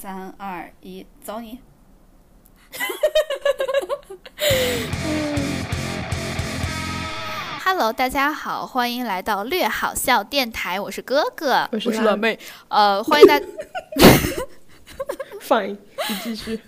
三二一，走你！Hello，大家好，欢迎来到略好笑电台，我是哥哥，我是老妹。呃，欢迎大，Fine，你继续。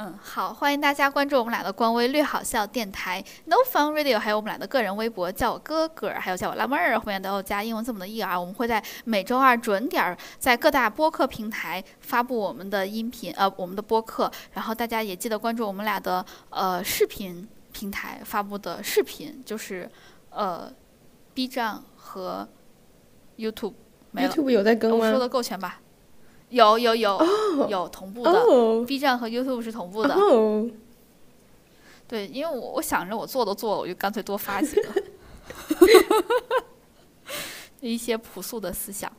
嗯，好，欢迎大家关注我们俩的官微“略好笑电台 ”No Fun Radio，还有我们俩的个人微博，叫我哥哥，还有叫我辣妹儿，后面都有加英文字母的 E R。我们会在每周二准点儿在各大播客平台发布我们的音频，呃，我们的播客。然后大家也记得关注我们俩的呃视频平台发布的视频，就是呃 B 站和 YouTube。没了 YouTube 有在更吗？我说的够全吧？有有有、有同步的。哦 B 站和 YouTube 是同步的，哦，对，因为我我想着我做都做了，我就干脆多发几个，一些朴素的思想。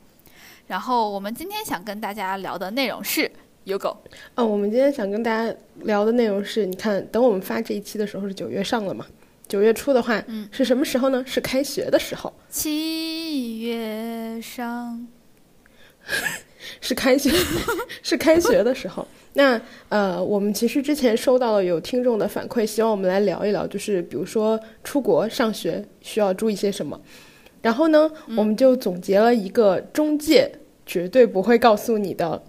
然后我们今天想跟大家聊的内容是 Yogo，哦，我们今天想跟大家聊的内容是，你看，等我们发这一期的时候是九月上了嘛？九月初的话，嗯是什么时候呢？是开学的时候，七月上，是开学，是开学的时候。那呃，我们其实之前收到了有听众的反馈，希望我们来聊一聊，就是比如说出国上学需要注意些什么。然后呢，我们就总结了一个中介绝对不会告诉你的，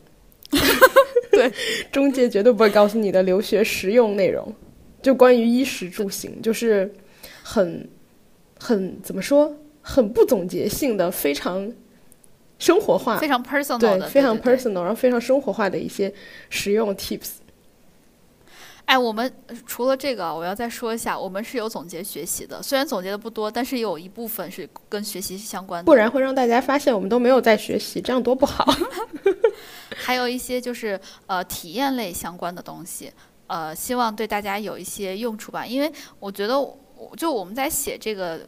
对，中介绝对不会告诉你的留学实用内容，就关于衣食住行，就是很很怎么说，很不总结性的，非常生活化，非常 personal 对，的，非常 personal，然后非常生活化的一些实用 tips。哎，我们呃除了这个，我要再说一下，我们是有总结学习的，虽然总结的不多，但是有一部分是跟学习相关的。不然会让大家发现我们都没有在学习，这样多不好。还有一些就是呃体验类相关的东西，呃，希望对大家有一些用处吧。因为我觉得我，就我们在写这个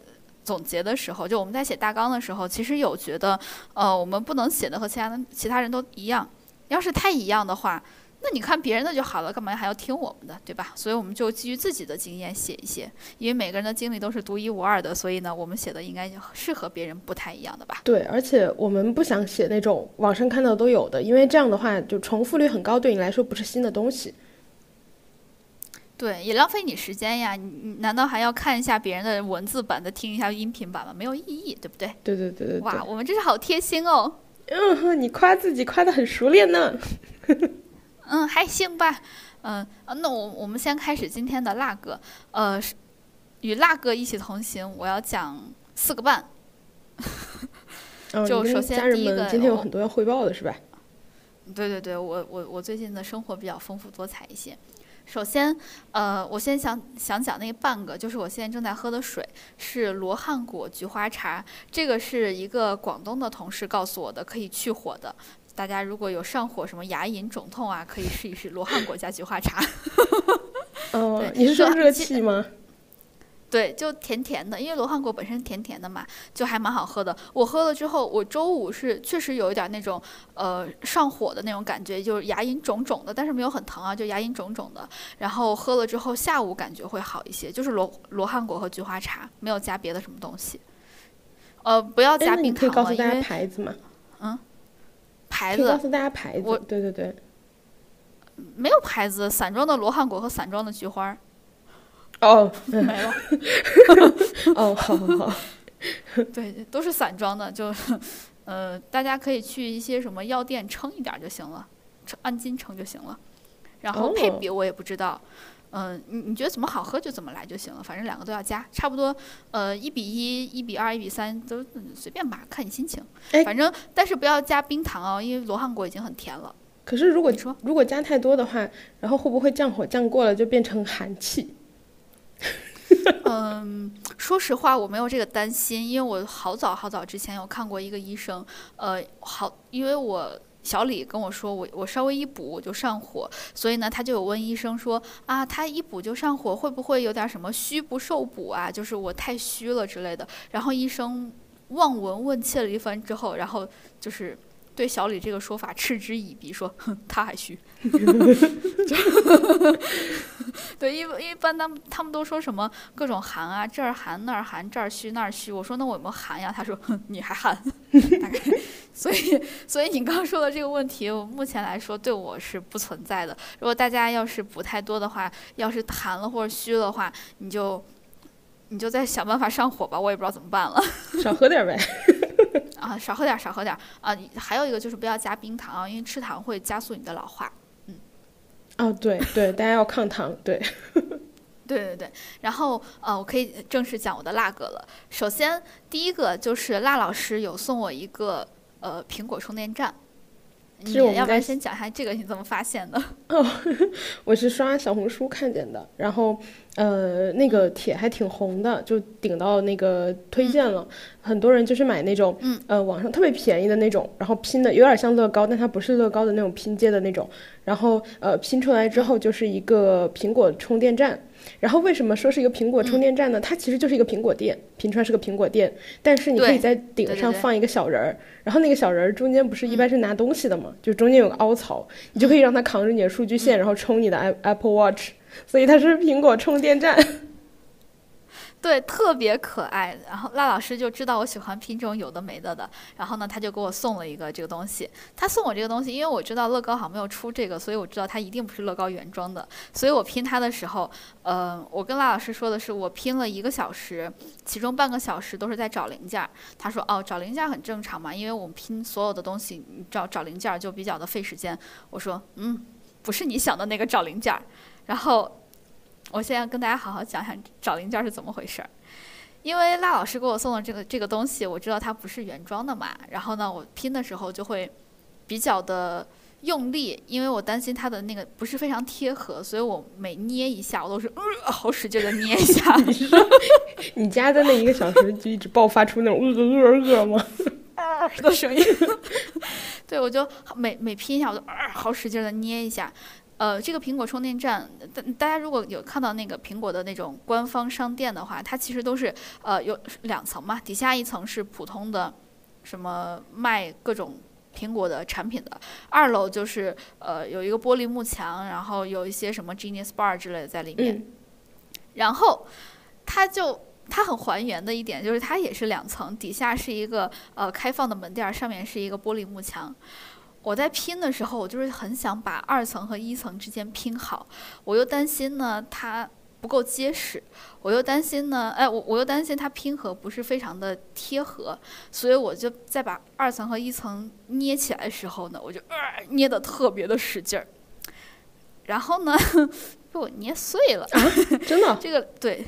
总结的时候，就我们在写大纲的时候，其实有觉得，呃，我们不能写的和其他的其他人都一样。要是太一样的话，那你看别人的就好了，干嘛还要听我们的，对吧？所以我们就基于自己的经验写一些，因为每个人的经历都是独一无二的，所以呢，我们写的应该是和别人不太一样的吧。对，而且我们不想写那种网上看到都有的，因为这样的话就重复率很高，对你来说不是新的东西。对，也浪费你时间呀！你你难道还要看一下别人的文字版，的听一下音频版吗？没有意义，对不对？对对对对对。哇，我们真是好贴心哦！嗯哼，你夸自己夸的很熟练呢。嗯，还行吧。嗯、啊那我我们先开始今天的辣哥。呃，与辣哥一起同行，我要讲四个半。嗯，就首先第一个们今天有很多要汇报的是吧？对对对，我我我最近的生活比较丰富多彩一些。首先，呃，我先想想讲那半个，就是我现在正在喝的水是罗汉果菊花茶，这个是一个广东的同事告诉我的，可以去火的。大家如果有上火、什么牙龈肿痛啊，可以试一试罗汉果加菊花茶。哦对，你是说热气吗？对，就甜甜的，因为罗汉果本身甜甜的嘛，就还蛮好喝的。我喝了之后，我周五是确实有一点那种呃上火的那种感觉，就是牙龈肿肿的，但是没有很疼啊，就牙龈肿肿的。然后喝了之后，下午感觉会好一些，就是罗罗汉果和菊花茶，没有加别的什么东西。呃，不要加冰糖了，可以告诉大家因为牌子吗？牌子告诉大家牌子我。对对对。没有牌子，散装的罗汉果和散装的菊花哦没了。哦，好好好。对，都是散装的，就呃，大家可以去一些什么药店称一点儿就行了，称按斤称就行了。然后配哦比我也不知道，嗯、你你觉得怎么好喝就怎么来就行了，反正两个都要加，差不多呃一比一、一比二、一比三都嗯随便吧，看你心情。哎反正但是不要加冰糖哦，因为罗汉果已经很甜了。可是如果你说如果加太多的话，然后会不会降火降过了就变成寒气？嗯，说实话，我没有这个担心，因为我好早好早之前有看过一个医生，呃，好，因为我小李跟我说，我我稍微一补我就上火，所以呢，他就有问医生说啊，他一补就上火，会不会有点什么虚不受补啊？就是我太虚了之类的。然后医生望闻问切了一番之后，然后就是对小李这个说法嗤之以鼻，说哼，他还虚。对，因为一般他们他们都说什么各种寒啊，这儿寒那儿寒，这儿虚那儿虚。我说那我有没有寒呀？他说哼，你还寒，大概所以，所以你刚刚说的这个问题，我目前来说对我是不存在的。如果大家要是补太多的话，要是痰了或者虚的话，你就你就再想办法上火吧，我也不知道怎么办了。少喝点呗。啊，少喝点，少喝点啊！还有一个就是不要加冰糖啊，因为吃糖会加速你的老化。嗯。哦，对对，大家要抗糖，对。对对对，然后呃，我可以正式讲我的辣哥了。首先，第一个就是辣老师有送我一个呃苹果充电站。你要不然先讲一下这个你怎么发现的？哦，我是刷小红书看见的，然后呃那个帖还挺红的，就顶到那个推荐了，很多人就是买那种呃网上特别便宜的那种，然后拼的有点像乐高，但它不是乐高的那种拼接的那种，然后呃拼出来之后就是一个苹果充电站。然后为什么说是一个苹果充电站呢？它其实就是一个苹果店，拼出来是个苹果店，但是你可以在顶上放一个小人儿，然后那个小人儿中间不是一般是拿东西的嘛，就中间有个凹槽，你就可以让它扛着你的数据线，然后充你的 Apple Watch，所以它是苹果充电站。对，特别可爱。然后赖老师就知道我喜欢拼这种有的没的的，然后呢，他就给我送了一个这个东西。他送我这个东西，因为我知道乐高好像没有出这个，所以我知道它一定不是乐高原装的。所以我拼它的时候，呃，我跟赖老师说的是，我拼了一个小时，其中半个小时都是在找零件。他说，哦，找零件很正常嘛，因为我们拼所有的东西，找找零件就比较的费时间。我说，嗯，不是你想的那个找零件。然后。我现在跟大家好好讲讲找零件是怎么回事儿，因为赖老师给我送的这个这个东西，我知道它不是原装的嘛。然后呢，我拼的时候就会比较的用力，因为我担心它的那个不是非常贴合，所以我每捏一下，我都是呃好使劲的捏一下。你家的那一个小时就一直爆发出那种呃呃呃吗？啊的声音。对，我就每每拼一下，我就呃好使劲的捏一下。呃，这个苹果充电站，大大家如果有看到那个苹果的那种官方商店的话，它其实都是呃有两层嘛，底下一层是普通的，什么卖各种苹果的产品的，二楼就是呃有一个玻璃幕墙，然后有一些什么 Genius Bar 之类的在里面，然后它就它很还原的一点就是它也是两层，底下是一个呃开放的门店，上面是一个玻璃幕墙。我在拼的时候，我就是很想把二层和一层之间拼好，我又担心呢它不够结实，我又担心呢，哎，我我又担心它拼合不是非常的贴合，所以我就在把二层和一层捏起来的时候呢，我就呃捏的特别的使劲儿，然后呢 被我捏碎了，真的？这个对，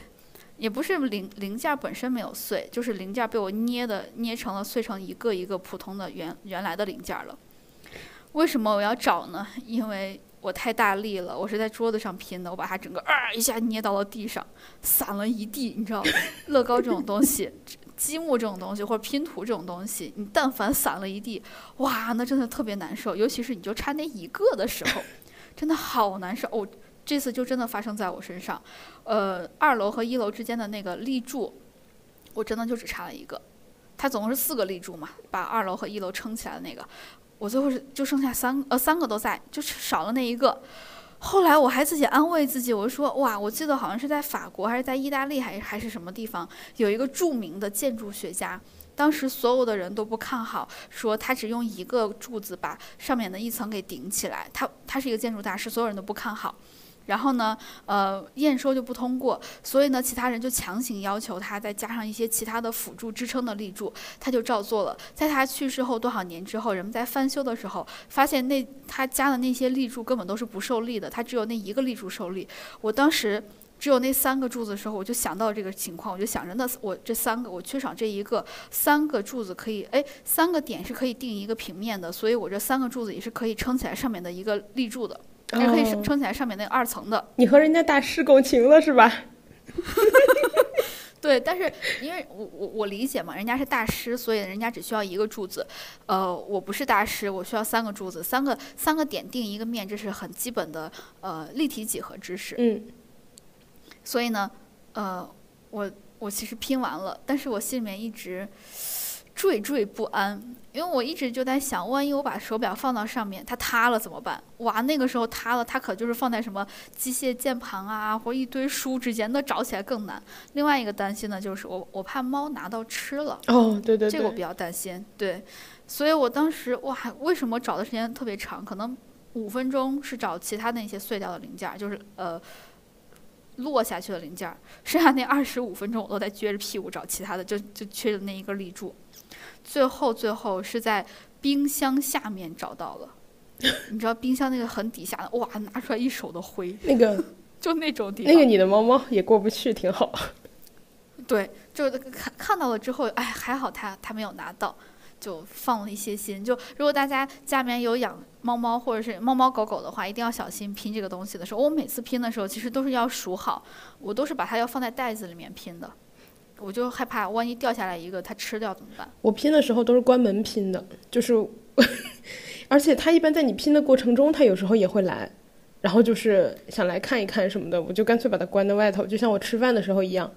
也不是零零件本身没有碎，就是零件被我捏的捏成了碎成一个一个普通的原原来的零件了。为什么我要找呢？因为我太大力了，我是在桌子上拼的，我把它整个啊一下捏到了地上，散了一地。你知道，乐高这种东西，积木这种东西，或者拼图这种东西，你但凡散了一地，哇，那真的特别难受。尤其是你就差那一个的时候，真的好难受。哦，这次就真的发生在我身上。呃，二楼和一楼之间的那个立柱，我真的就只差了一个。它总共是四个立柱嘛，把二楼和一楼撑起来的那个。我最后是就剩下三呃三个都在，就少了那一个。后来我还自己安慰自己，我说哇，我记得好像是在法国还是在意大利还是还是什么地方，有一个著名的建筑学家，当时所有的人都不看好，说他只用一个柱子把上面的一层给顶起来，他他是一个建筑大师，所有人都不看好。然后呢，呃，验收就不通过，所以呢，其他人就强行要求他再加上一些其他的辅助支撑的立柱，他就照做了。在他去世后多少年之后，人们在翻修的时候，发现那他加的那些立柱根本都是不受力的，他只有那一个立柱受力。我当时只有那三个柱子的时候，我就想到这个情况，我就想着那我这三个我缺少这一个，三个柱子可以，哎，三个点是可以定一个平面的，所以我这三个柱子也是可以撑起来上面的一个立柱的。也可以撑起来上面那个二层的。你和人家大师共情了是吧？对，但是因为我我我理解嘛，人家是大师，所以人家只需要一个柱子。呃，我不是大师，我需要三个柱子，三个三个点定一个面，这是很基本的呃立体几何知识。嗯。所以呢，呃，我我其实拼完了，但是我心里面一直惴惴不安。因为我一直就在想，万一我把手表放到上面，它塌了怎么办？哇，那个时候塌了，它可就是放在什么机械键盘啊，或一堆书之间，那找起来更难。另外一个担心呢，就是我我怕猫拿到吃了。哦，对对对，这个我比较担心。对，所以我当时哇，为什么找的时间特别长？可能五分钟是找其他那些碎掉的零件，就是呃落下去的零件，剩下那二十五分钟我都在撅着屁股找其他的，就就缺的那一根立柱。最后，最后是在冰箱下面找到了。你知道冰箱那个很底下的，哇，拿出来一手的灰。那个 就那种地方。那个你的猫猫也过不去，挺好。对，就看看到了之后，哎，还好它它没有拿到，就放了一些心。就如果大家家里面有养猫猫或者是猫猫狗狗的话，一定要小心拼这个东西的时候。我每次拼的时候，其实都是要数好，我都是把它要放在袋子里面拼的。我就害怕，万一掉下来一个，它吃掉怎么办？我拼的时候都是关门拼的，就是，而且它一般在你拼的过程中，它有时候也会来，然后就是想来看一看什么的，我就干脆把它关在外头，就像我吃饭的时候一样。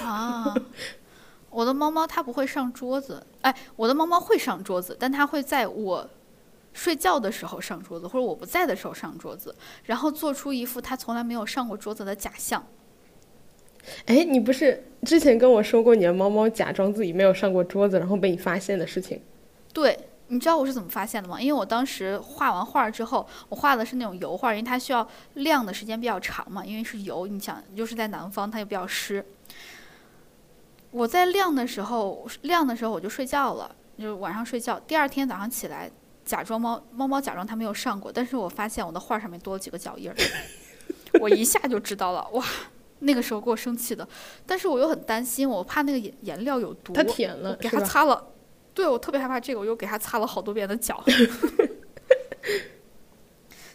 啊，我的猫猫它不会上桌子，哎，我的猫猫会上桌子，但它会在我睡觉的时候上桌子，或者我不在的时候上桌子，然后做出一副它从来没有上过桌子的假象。哎，你不是之前跟我说过你的猫猫假装自己没有上过桌子，然后被你发现的事情？对，你知道我是怎么发现的吗？因为我当时画完画之后，我画的是那种油画，因为它需要晾的时间比较长嘛，因为是油，你想又是在南方，它又比较湿。我在晾的时候，晾的时候我就睡觉了，就晚上睡觉。第二天早上起来，假装猫猫猫假装它没有上过，但是我发现我的画上面多了几个脚印儿，我一下就知道了，哇！那个时候给我生气的，但是我又很担心，我怕那个颜颜料有毒，它舔了，给他擦了，对我特别害怕这个，我又给他擦了好多遍的脚。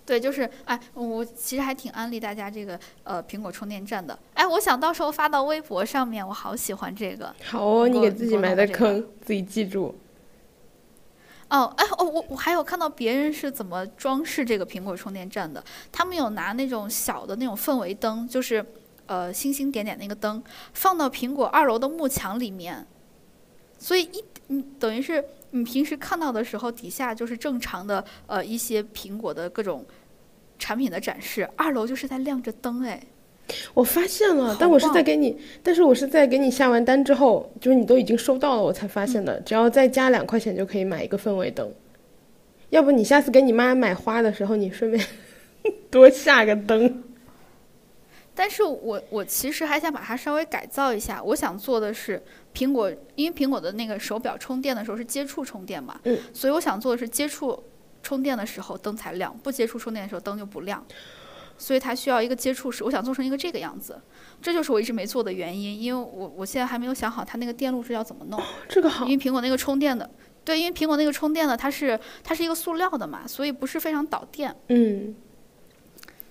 对，就是哎，我其实还挺安利大家这个呃苹果充电站的，哎，我想到时候发到微博上面，我好喜欢这个。好哦，你给自己埋的坑，自己记住。哦，哎，哦，我我还有看到别人是怎么装饰这个苹果充电站的，他们有拿那种小的那种氛围灯，就是。呃，星星点点那个灯放到苹果二楼的幕墙里面，所以一你等于是你平时看到的时候，底下就是正常的呃一些苹果的各种产品的展示，二楼就是在亮着灯哎。我发现了，但我是在给你，但是我是在给你下完单之后，就是你都已经收到了，我才发现的。只要再加两块钱就可以买一个氛围灯，要不你下次给你妈买花的时候，你顺便 多下个灯。但是我我其实还想把它稍微改造一下，我想做的是苹果，因为苹果的那个手表充电的时候是接触充电嘛，嗯，所以我想做的是接触充电的时候灯才亮，不接触充电的时候灯就不亮，所以它需要一个接触式，我想做成一个这个样子，这就是我一直没做的原因，因为我我现在还没有想好它那个电路是要怎么弄，这个好，因为苹果那个充电的，对，因为苹果那个充电的它是它是一个塑料的嘛，所以不是非常导电，嗯，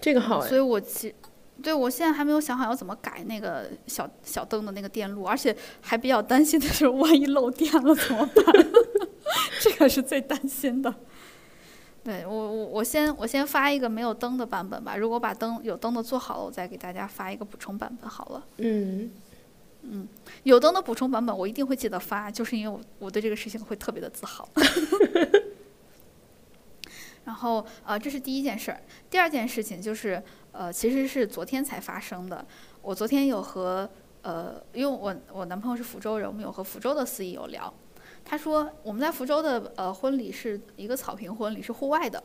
这个好，所以我其。对，我现在还没有想好要怎么改那个小小灯的那个电路，而且还比较担心的是，万一漏电了怎么办？这个是最担心的。对我，我我先我先发一个没有灯的版本吧。如果把灯有灯的做好了，我再给大家发一个补充版本好了。嗯嗯，有灯的补充版本我一定会记得发，就是因为我我对这个事情会特别的自豪。然后呃，这是第一件事儿。第二件事情就是。呃，其实是昨天才发生的。我昨天有和呃，因为我我男朋友是福州人，我们有和福州的司仪有聊。他说我们在福州的呃婚礼是一个草坪婚礼，是户外的，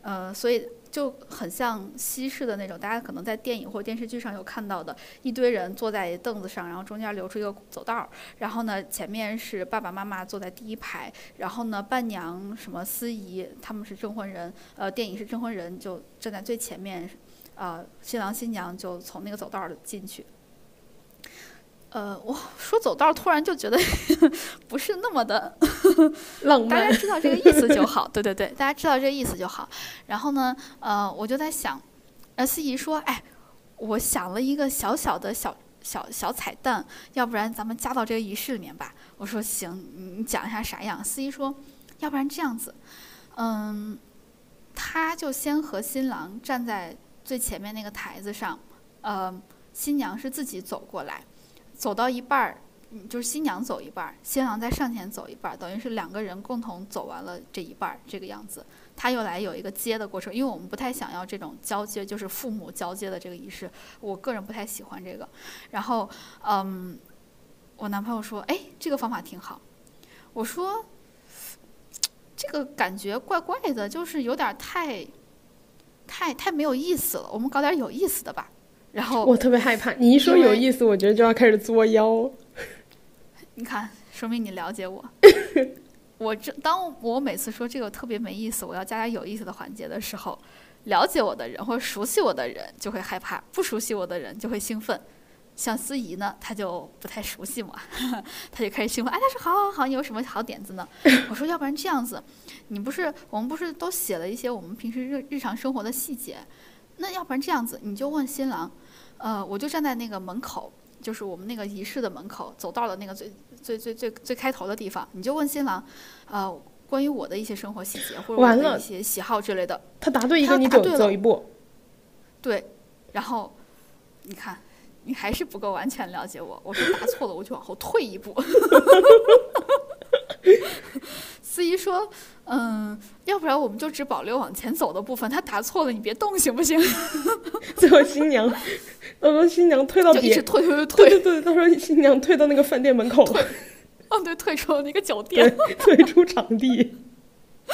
呃，所以就很像西式的那种，大家可能在电影或电视剧上有看到的，一堆人坐在凳子上，然后中间留出一个走道儿，然后呢前面是爸爸妈妈坐在第一排，然后呢伴娘什么司仪他们是证婚人，呃，电影是证婚人就站在最前面。啊，新郎新娘就从那个走道儿进去。呃，我说走道儿，突然就觉得 不是那么的 浪漫。大家知道这个意思就好，对 对对，大家知道这个意思就好。然后呢，呃，我就在想，呃，司仪说，哎，我想了一个小小的小小小彩蛋，要不然咱们加到这个仪式里面吧。我说行，你讲一下啥样？司仪说，要不然这样子，嗯，他就先和新郎站在。最前面那个台子上，呃，新娘是自己走过来，走到一半儿，就是新娘走一半儿，新郎再上前走一半儿，等于是两个人共同走完了这一半儿这个样子。他又来有一个接的过程，因为我们不太想要这种交接，就是父母交接的这个仪式，我个人不太喜欢这个。然后，嗯，我男朋友说：“哎，这个方法挺好。”我说：“这个感觉怪怪的，就是有点太、太、太没有意思了。我们搞点有意思的吧。”然后我特别害怕，你一说有意思，我觉得就要开始作妖。你看，说明你了解我。我这当我每次说这个特别没意思，我要加点有意思的环节的时候，了解我的人或者熟悉我的人就会害怕，不熟悉我的人就会兴奋。像司仪呢，他就不太熟悉嘛，他就开始兴奋。哎，他说好好好，你有什么好点子呢？我说要不然这样子，你不是我们不是都写了一些我们平时日日常生活的细节，那要不然这样子，你就问新郎，呃，我就站在那个门口，就是我们那个仪式的门口，走到了那个最最最最最开头的地方，你就问新郎，呃，关于我的一些生活细节或者我的一些喜好之类的，他答对一个，你走走一步。对，然后你看，你还是不够完全了解我。我说答错了，我就往后退一步。司仪说：“嗯，要不然我们就只保留往前走的部分。他答错了，你别动，行不行？最后新娘，他说新娘退到别就一直，退退退退。对对对，他说新娘退到那个饭店门口了，哦，对，退出了那个酒店。，退出场地。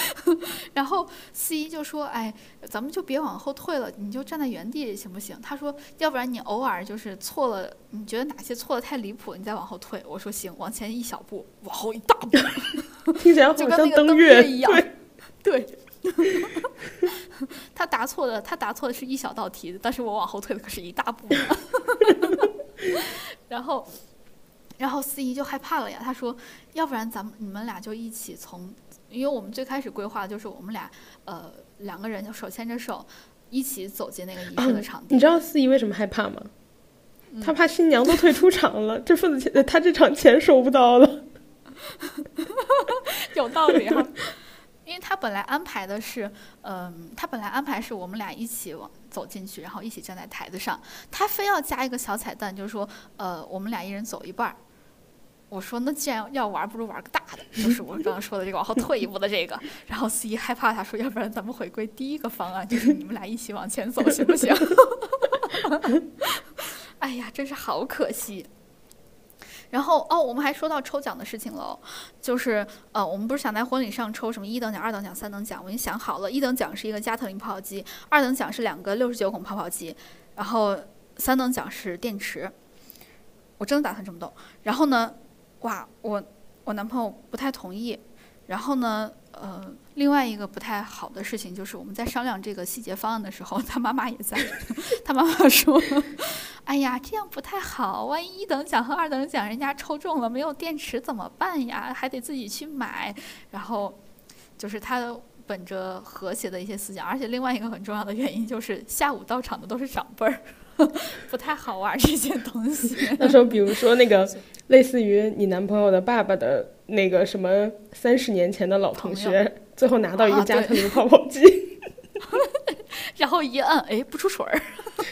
然后司仪就说：“哎，咱们就别往后退了，你就站在原地行不行？”他说：“要不然你偶尔就是错了，你觉得哪些错的太离谱，你再往后退。”我说：“行，往前一小步，往后一大步。”听起来好就跟像那个登月月一样对，对，他答错的，他答错的是一小道题，但是我往后退的可是一大步。然后，然后司仪就害怕了呀，他说：“要不然咱们你们俩就一起从，因为我们最开始规划的就是我们俩呃两个人就手牵着手一起走进那个仪式的场地。你知道司仪为什么害怕吗？嗯他怕新娘都退出场了，这份子钱他这场钱收不到了。有道理哈。因为他本来安排的是，嗯、他本来安排是我们俩一起往走进去，然后一起站在台子上。他非要加一个小彩蛋，就是说，呃，我们俩一人走一半儿。我说，那既然要玩，不如玩个大的，就是我 刚刚说的这个往后退一步的这个。然后司仪害怕，他说，要不然咱们回归第一个方案，就是你们俩一起往前走，行不行？哎呀，真是好可惜。然后哦，我们还说到抽奖的事情喽，就是呃，我们不是想在婚礼上抽什么一等奖、二等奖、三等奖？我已经想好了，一等奖是一个加特林泡泡机，二等奖是两个六十九孔泡泡机，然后三等奖是电池。我真的打算这么动。然后呢，哇，我我男朋友不太同意。然后呢，呃，另外一个不太好的事情就是我们在商量这个细节方案的时候，他妈妈也在。他妈妈说：“ 哎呀，这样不太好，万一一等奖和二等奖人家抽中了没有电池怎么办呀？还得自己去买。”然后就是他本着和谐的一些思想，而且另外一个很重要的原因就是下午到场的都是长辈儿，不太好玩这些东西。那时候，比如说那个类似于你男朋友的爸爸的那个什么三十年前的老同朋学，最后拿到一个加特林泡泡机，然后一摁，哎，不出水儿。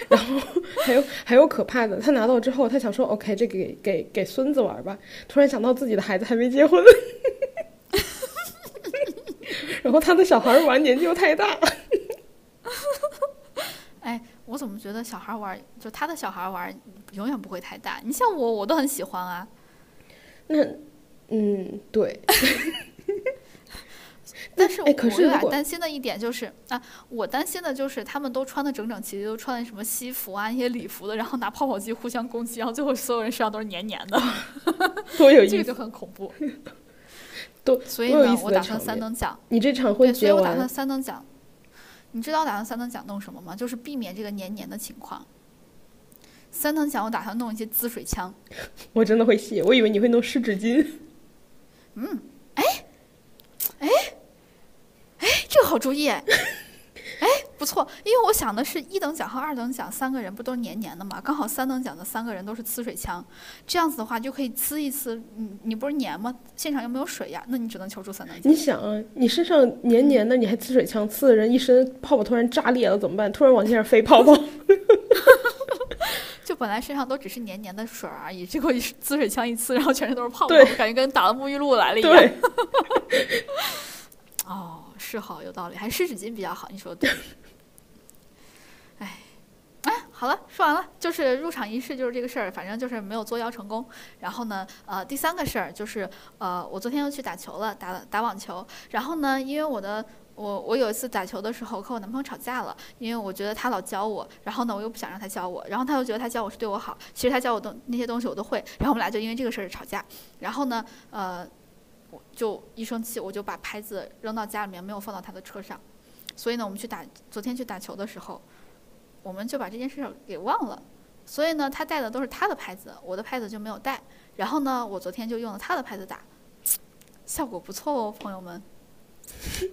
然后还有还有可怕的，他拿到之后，他想说 OK，这个给给给孙子玩吧，突然想到自己的孩子还没结婚，然后他的小孩玩年纪又太大，哎，我怎么觉得小孩玩，就他的小孩玩永远不会太大。你像我，我都很喜欢啊。那嗯对，但是我有点担心的一点就是啊，我担心的就是他们都穿的整整齐齐，都穿的什么西服啊、一些礼服的，然后拿泡泡机互相攻击，然后最后所有人身上都是黏黏的，多有 意思，这个就很恐怖。多所以呢，我打算三等奖，你这场对，所以我打算，三等奖。你知道我打算三等奖弄什么吗？就是避免这个黏黏的情况。三等奖我打算弄一些滋水枪，我真的会谢，我以为你会弄湿纸巾，这个好主意哎，哎，不错，因为我想的是一等奖和二等奖三个人不都是黏黏的嘛，刚好三等奖的三个人都是呲水枪，这样子的话就可以呲一呲，你你不是黏吗？现场又没有水呀，那你只能求助三等奖。你想啊，你身上黏黏的，你还呲水枪，呲的人一身泡泡突然炸裂了怎么办？突然往地上飞泡泡，就本来身上都只是黏黏的水而已，结果一滋水枪一呲，然后全身都是泡泡对，感觉跟打了沐浴露来了一样。对，哦，是好有道理，还是湿纸巾比较好，你说的对。哎，哎，好了，说完了，就是入场仪式就是这个事儿，反正就是没有作妖成功。然后呢，呃，第三个事儿就是，呃，我昨天又去打球了，打打网球。然后呢，因为我的我我有一次打球的时候和我男朋友吵架了，因为我觉得他老教我，然后呢我又不想让他教我，然后他又觉得他教我是对我好，其实他教我东那些东西我都会，然后我们俩就因为这个事儿吵架。然后呢，呃，就一生气我就把拍子扔到家里面，没有放到他的车上。所以呢，我们去打昨天去打球的时候，我们就把这件事儿给忘了。所以呢，他带的都是他的拍子，我的拍子就没有带。然后呢，我昨天就用了他的拍子打，效果不错哦，朋友们。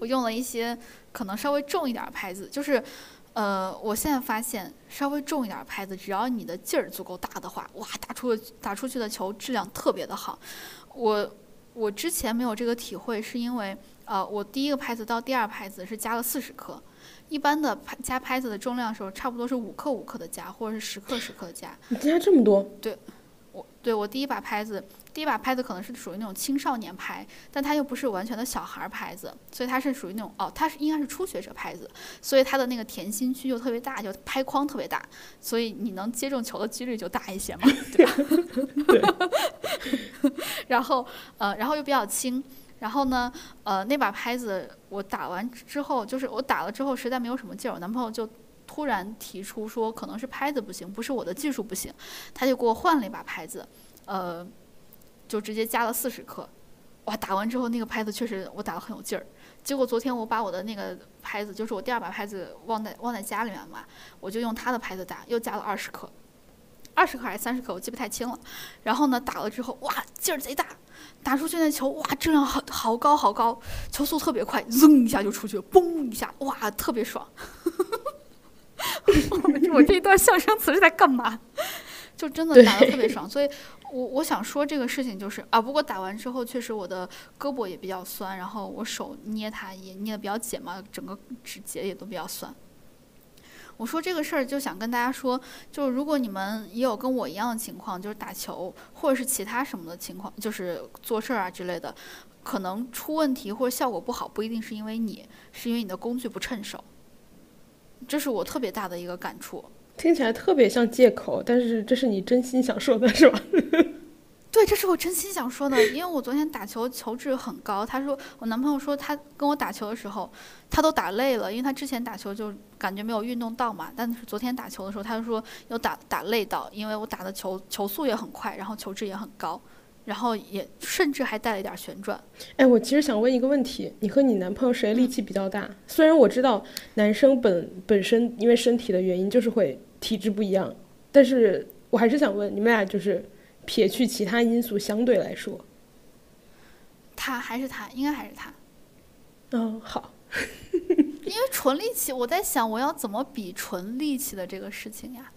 我用了一些可能稍微重一点拍子，就是，呃，我现在发现稍微重一点拍子，只要你的劲儿足够大的话，哇，打出打出去的球质量特别的好。我我之前没有这个体会，是因为呃，我第一个拍子到第二拍子是加了四十克，一般的拍加拍子的重量的时候，差不多是五克五克的加，或者是十克十克的加。你加这么多，对我对我第一把拍子，第一把拍子可能是属于那种青少年拍，但它又不是完全的小孩儿拍子，所以它是属于那种哦，它是应该是初学者拍子，所以它的那个甜心区就特别大，就拍框特别大，所以你能接中球的几率就大一些嘛，对吧？然后呃，然后又比较轻。然后呢，呃，那把拍子我打完之后，就是我打了之后实在没有什么劲儿，我男朋友就突然提出说，可能是拍子不行，不是我的技术不行，他就给我换了一把拍子，呃，就直接加了四十克。哇，打完之后那个拍子确实我打得很有劲儿。结果昨天我把我的那个拍子，就是我第二把拍子忘在忘在家里面嘛，我就用他的拍子打，又加了二十克，二十克还是三十克，我记不太清了。然后呢，打了之后，哇，劲儿贼大，打出去那球，哇，质量好好高好高，球速特别快，扔一下就出去了，嘣一下，哇，特别爽。我这一段象声词是在干嘛？就真的打得特别爽，所以我我想说这个事情就是啊，不过打完之后确实我的胳膊也比较酸，然后我手捏它也捏的比较紧嘛，整个指节也都比较酸。我说这个事儿就想跟大家说，就是如果你们也有跟我一样的情况，就是打球或者是其他什么的情况，就是做事儿啊之类的，可能出问题或者效果不好，不一定是因为你，是因为你的工具不趁手。这是我特别大的一个感触。听起来特别像借口，但是这是你真心想说的，是吧？对，这是我真心想说的，因为我昨天打球球质很高。他说我男朋友说他跟我打球的时候，他都打累了，因为他之前打球就感觉没有运动到嘛。但是昨天打球的时候，他就说有打打累到，因为我打的球球速也很快，然后球质也很高，然后也甚至还带了一点旋转。哎，我其实想问一个问题：你和你男朋友谁力气比较大？虽然我知道男生本本身因为身体的原因就是会体质不一样，但是我还是想问，你们俩就是撇去其他因素相对来说，他还是他，应该还是他。嗯，好，因为纯力气，我在想我要怎么比纯力气的这个事情呀？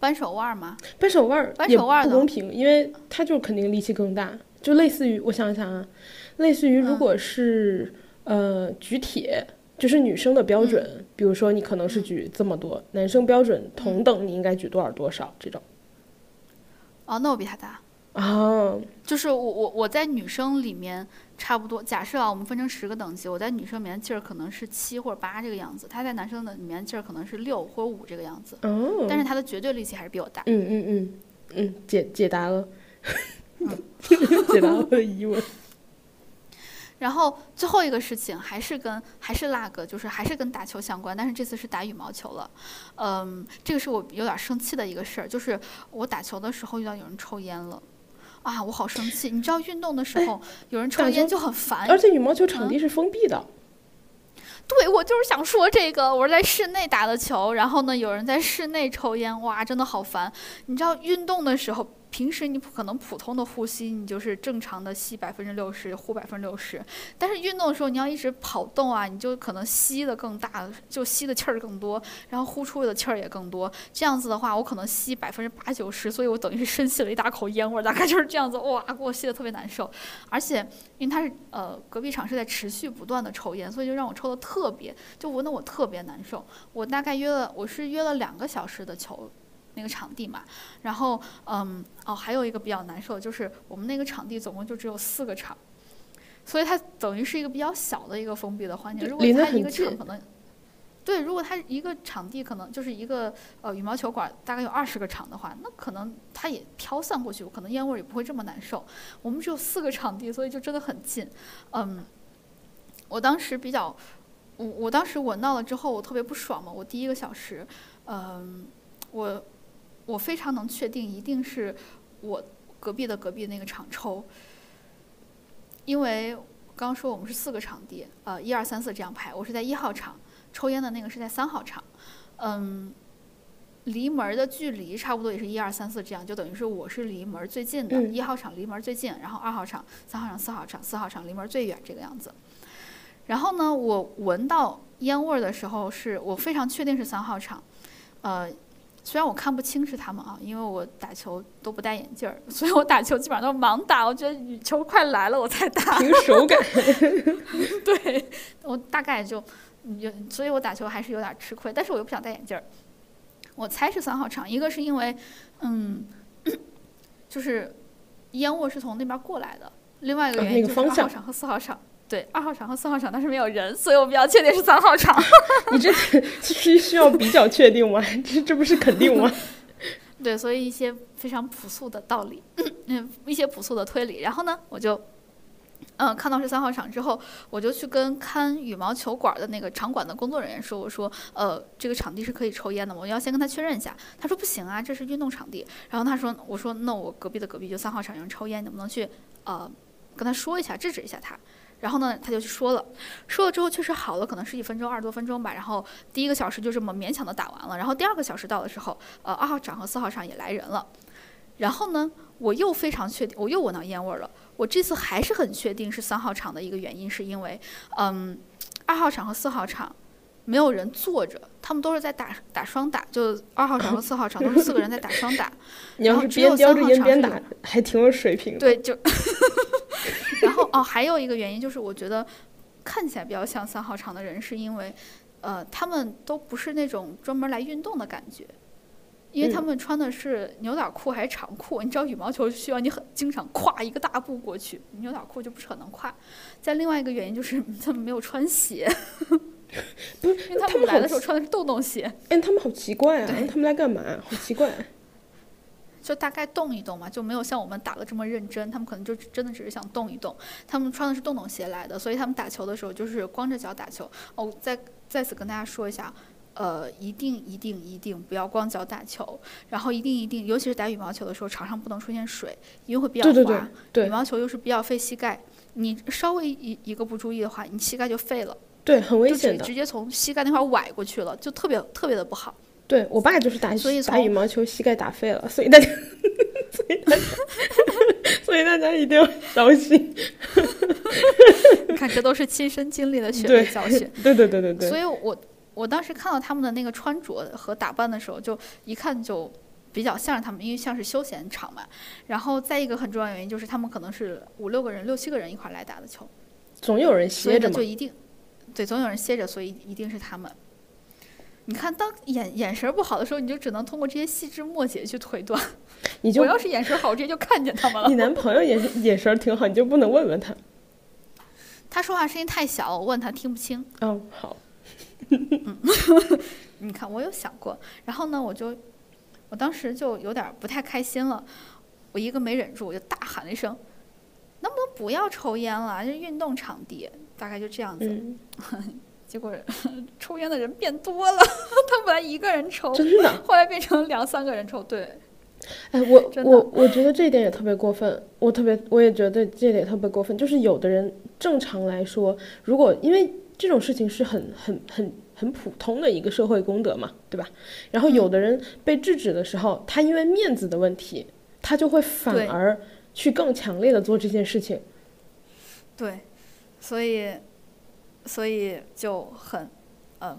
扳手腕儿吗？扳手腕扳手腕不公平，因为他就肯定力气更大，就类似于我想想啊，类似于如嗯。果是、呃举铁，就是女生的标准，嗯。比如说你可能是举这么多，男生标准同等，你应该举多少多少这种。哦，那我比他大。哦，就是我我我在女生里面差不多，假设啊，我们分成十个等级，我在女生里面劲儿可能是七或者八这个样子，他在男生的里面劲儿可能是六或者五这个样子，哦，但是他的绝对力气还是比我大。嗯嗯嗯嗯，解解答了，嗯 解答了我的疑问。然后最后一个事情还是跟还是那个，就是还是跟打球相关，但是这次是打羽毛球了。嗯，这个是我有点生气的一个事儿，就是我打球的时候遇到有人抽烟了。啊，我好生气！你知道运动的时候有人抽烟就很烦，而且羽毛球场嗯地是封闭的，对，我就是想说这个，我是在室内打的球，然后呢，有人在室内抽烟，哇，真的好烦。你知道运动的时候，平时你可能普通的呼吸，你就是正常的吸百分之六十，呼百分之六十，但是运动的时候，你要一直跑动啊，你就可能吸的更大，就吸的气儿更多，然后呼出的气儿也更多。这样子的话，我可能吸百分之八九十，所以我等于是深吸了一大口烟味儿，大概就是这样子，哇，给我吸的特别难受。而且因为他是呃隔壁场是在持续不断的抽烟，所以就让我抽的特别，就闻得我特别难受。我大概约了，我是约了两个小时的球，那个场地嘛。然后，嗯，哦，还有一个比较难受的，就是我们那个场地总共就只有四个场，所以它等于是一个比较小的一个封闭的环境。如果它一个场可能，对，如果它一个场地可能就是一个呃羽毛球馆，大概有二十个场的话，那可能它也飘散过去，可能烟味也不会这么难受。我们只有四个场地，所以就真的很近。嗯，我当时比较。我我当时闻到了之后，我特别不爽嘛。我第一个小时，嗯，我我非常能确定一定是我隔壁的隔壁那个场抽，因为刚刚说我们是四个场地，呃，一二三四这样排，我是在一号场，抽烟的那个是在三号场，嗯，离门的距离差不多也是一二三四这样，就等于是我是离门最近的，一号场离门最近，然后二号场、三号场、四号场、四号场离门最远这个样子。然后呢，我闻到烟味儿的时候，是我非常确定是三号场，呃，虽然我看不清是他们啊，因为我打球都不戴眼镜儿，所以我打球基本上都是盲打。我觉得羽球快来了我才打。凭手感。对，我大概就有，所以我打球还是有点吃亏，但是我又不想戴眼镜儿。我猜是三号场，一个是因为，嗯，就是烟雾是从那边过来的，另外一个原因就是二号场和四号场。对，二号场和四号场，但是没有人，所以我比较确定是三号场。你这其实需要比较确定吗？这这不是肯定吗？对，所以一些非常朴素的道理，嗯，一些朴素的推理。然后呢，我就，嗯，看到是三号场之后，我就去跟看羽毛球馆的那个场馆的工作人员说：“我说，呃，这个场地是可以抽烟的吗？我要先跟他确认一下。”他说：“不行啊，这是运动场地。”然后他说：“我说，那我隔壁的隔壁就三号场有人抽烟，能不能去，呃，跟他说一下，制止一下他？”然后呢，他就去说了，说了之后确实好了，可能十几分钟、二十多分钟吧。然后第一个小时就这么勉强的打完了。然后第二个小时到的时候，呃，二号场和四号场也来人了。然后呢，我又非常确定，我又闻到烟味了。我这次还是很确定是三号场的一个原因，是因为，嗯，二号场和四号场没有人坐着，他们都是在打打双打，就二号场和四号场都是四个人在打双打。你要是边叼着烟边打，还挺有水平的。对，就。然后哦，还有一个原因就是，我觉得看起来比较像三号场的人，是因为，呃，他们都不是那种专门来运动的感觉，因为他们穿的是牛仔裤还是长裤。你知道羽毛球需要你很经常跨一个大步过去，牛仔裤就不是很能跨。再另外一个原因就是 他们没有穿鞋，不是，因为他们来的时候穿的是洞洞鞋。哎，他们好奇怪啊！他们来干嘛？好奇怪。就大概动一动嘛，就没有像我们打的这么认真。他们可能就真的只是想动一动。他们穿的是洞洞鞋来的，所以他们打球的时候就是光着脚打球。哦，再再次跟大家说一下，呃，一定一定一定不要光脚打球，然后一定一定，尤其是打羽毛球的时候，场上不能出现水，因为会比较滑。对羽毛球又是比较费膝盖，你稍微一一个不注意的话，你膝盖就废了。对，很危险的，直接从膝盖那块崴过去了，就特别特别的不好。对我爸就是打所以打羽毛球膝盖打废了，所以大家，所以大家，所以大家一定要小心。看，这都是亲身经历的血泪教训。对对对对对。所以我我当时看到他们的那个穿着和打扮的时候，就一看就比较像是他们，因为像是休闲场嘛。然后再一个很重要原因就是他们可能是五六个人、六七个人一块来打的球，总有人歇着嘛，就一定对，总有人歇着，所以一定是他们。你看，当眼眼神不好的时候，你就只能通过这些细枝末节去推断。你就我要是眼神好，我直接就看见他们了。你男朋友眼眼神挺好，你就不能问问他？他说话声音太小，我问他听不清。哦，好。嗯，你看，我有想过，然后呢，我就，我当时就有点不太开心了，我一个没忍住，我就大喊了一声：“能不能不要抽烟了？这运动场地，大概就这样子。”结果 抽烟的人变多了，他本来一个人抽，真的，后来变成两三个人抽。对，哎，我 我我觉得这一点也特别过分，我特别我也觉得这点特别过分。就是有的人正常来说，如果因为这种事情是很很很很普通的一个社会公德嘛，对吧？然后有的人被制止的时候，他因为面子的问题，他就会反而去更强烈的做这件事情。对，所以。所以就很，嗯，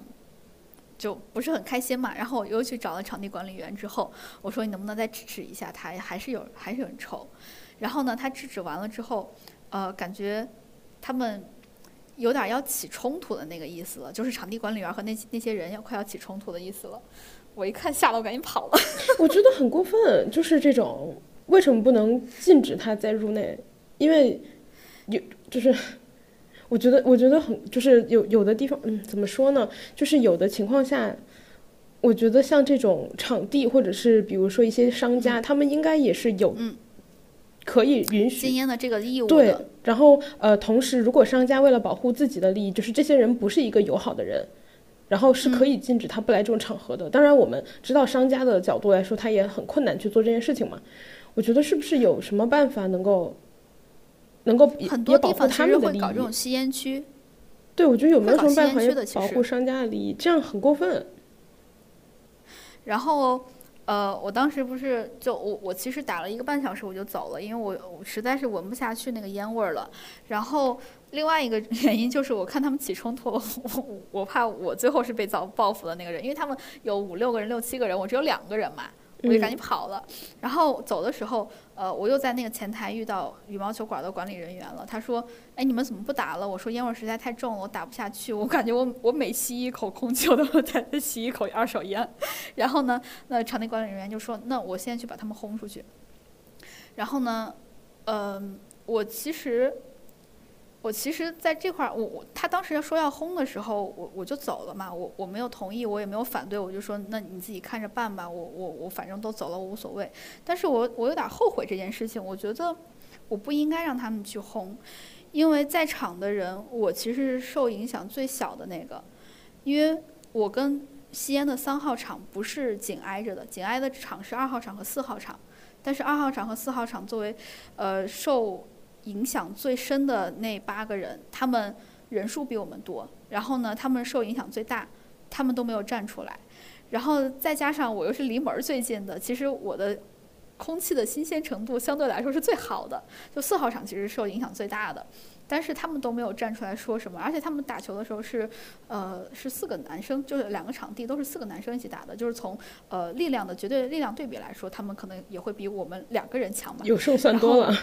就不是很开心嘛。然后我又去找了场地管理员，之后我说你能不能再制止一下他？还是有还是有人抽。然后呢，他制止完了之后，呃，感觉他们有点要起冲突的那个意思了，就是场地管理员和那那些人要快要起冲突的意思了。我一看吓得我赶紧跑了。我觉得很过分，就是这种为什么不能禁止他再入内？因为有就是。我觉得，我觉得很就是有有的地方，嗯，怎么说呢？就是有的情况下，我觉得像这种场地，或者是比如说一些商家，他们应该也是有可以允许禁烟的这个义务。对，然后呃，同时如果商家为了保护自己的利益，就是这些人不是一个友好的人，然后是可以禁止他不来这种场合的。当然，我们知道商家的角度来说，他也很困难去做这件事情嘛。我觉得是不是有什么办法能够？能够很多地方其实会搞这种吸烟区，对，我觉得有没有什么办法保护商家的利益？这样很过分。然后，呃，我当时不是就我我其实打了一个半小时我就走了，因为我我实在是闻不下去那个烟味儿了。然后另外一个原因就是我看他们起冲突，我我怕我最后是被遭报复的那个人，因为他们有五六个人、六七个人，我只有两个人嘛。我就赶紧跑了，然后走的时候，呃，我又在那个前台遇到羽毛球馆的管理人员了。他说：“哎，你们怎么不打了？”我说：“烟味实在太重了，我打不下去。我感觉我我每吸一口空气，我都在吸一口二手烟。”然后呢，那场地管理人员就说：“那我现在去把他们轰出去。”然后呢，嗯，我其实。我其实在这块儿，我我他当时要说要轰的时候，我我就走了嘛，我我没有同意，我也没有反对，我就说那你自己看着办吧，我我我反正都走了，我无所谓。但是我我有点后悔这件事情，我觉得我不应该让他们去轰，因为在场的人，我其实是受影响最小的那个，因为我跟吸烟的三号场不是紧挨着的，紧挨的场是二号场和四号场，但是二号场和四号场作为呃受。影响最深的那八个人，他们人数比我们多，然后呢，他们受影响最大，他们都没有站出来，然后再加上我又是离门儿最近的，其实我的空气的新鲜程度相对来说是最好的，就四号场其实受影响最大的，但是他们都没有站出来说什么，而且他们打球的时候是，呃，是四个男生，就是两个场地都是四个男生一起打的，就是从呃力量的绝对力量对比来说，他们可能也会比我们两个人强嘛，有胜算多了。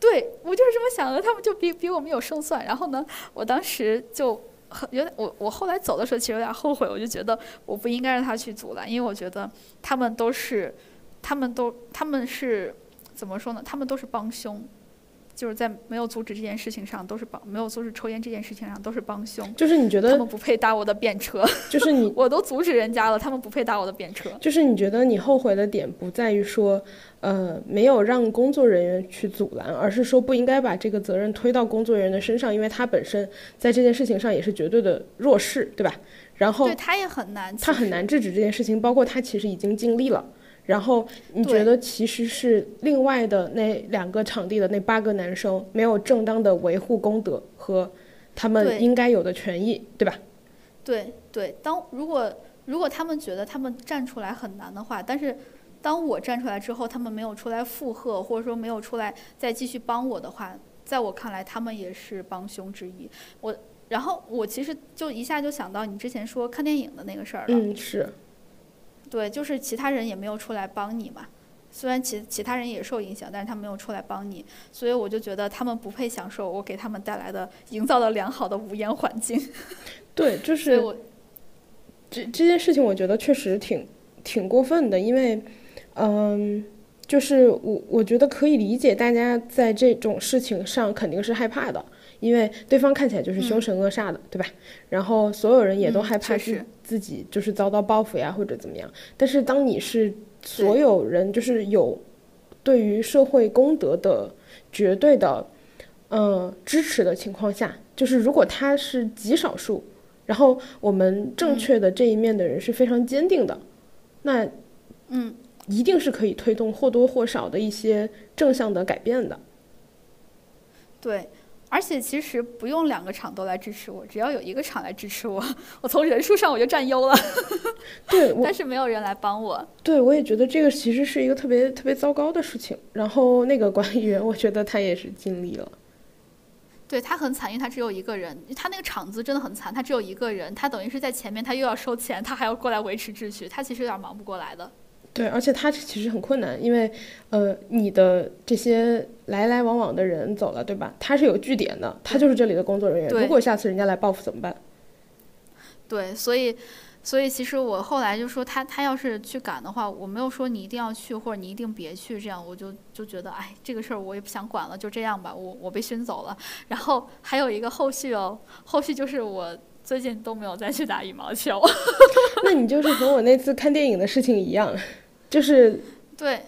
对我就是这么想的，他们就比比我们有胜算。然后呢，我当时就很有点，我我后来走的时候其实有点后悔，我就觉得我不应该让他去阻拦，因为我觉得他们都是，他们都他们是怎么说呢？他们都是帮凶。就是在没有阻止这件事情上都是帮，没有阻止抽烟这件事情上都是帮凶。就是你觉得他们不配搭我的便车？就是你 我都阻止人家了，他们不配搭我的便车。就是你觉得你后悔的点不在于说，呃，没有让工作人员去阻拦，而是说不应该把这个责任推到工作人员的身上，因为他本身在这件事情上也是绝对的弱势，对吧？然后对他也很难，他很难制止这件事情，包括他其实已经尽力了。然后你觉得其实是另外的那两个场地的那八个男生没有正当的维护公德和他们应该有的权益，对吧？对对，当如果如果他们觉得他们站出来很难的话，但是当我站出来之后，他们没有出来附和，或者说没有出来再继续帮我的话，在我看来，他们也是帮凶之一。我然后我其实就一下就想到你之前说看电影的那个事儿了。嗯，是。对，就是其他人也没有出来帮你嘛。虽然其其他人也受影响，但是他没有出来帮你，所以我就觉得他们不配享受我给他们带来的、营造的良好的无烟环境。对，就是这这件事情，我觉得确实挺挺过分的，因为，嗯，就是我我觉得可以理解大家在这种事情上肯定是害怕的。因为对方看起来就是凶神恶煞的，对吧？然后所有人也都害怕自自己就是遭到报复呀，或者怎么样。但是当你是所有人就是有对于社会公德的绝对的嗯支持的情况下，就是如果他是极少数，然后我们正确的这一面的人是非常坚定的，那嗯，一定是可以推动或多或少的一些正向的改变的。对。而且其实不用两个厂都来支持我，只要有一个厂来支持我，我从人数上我就占优了。对，但是没有人来帮我。对，我也觉得这个其实是一个特别特别糟糕的事情。然后那个管理员，我觉得他也是尽力了。对他很惨，因为他只有一个人，他那个厂子真的很惨，他只有一个人，他等于是在前面，他又要收钱，他还要过来维持秩序，他其实有点忙不过来的。对，而且他其实很困难，因为，呃，你的这些来来往往的人走了，对吧？他是有据点的，他就是这里的工作人员。如果下次人家来报复怎么办？对，所以，所以其实我后来就说他他要是去赶的话，我没有说你一定要去或者你一定别去，这样我就就觉得哎，这个事儿我也不想管了，就这样吧，我我被熏走了。然后还有一个后续哦，后续就是我最近都没有再去打羽毛球。那你就是和我那次看电影的事情一样，就是对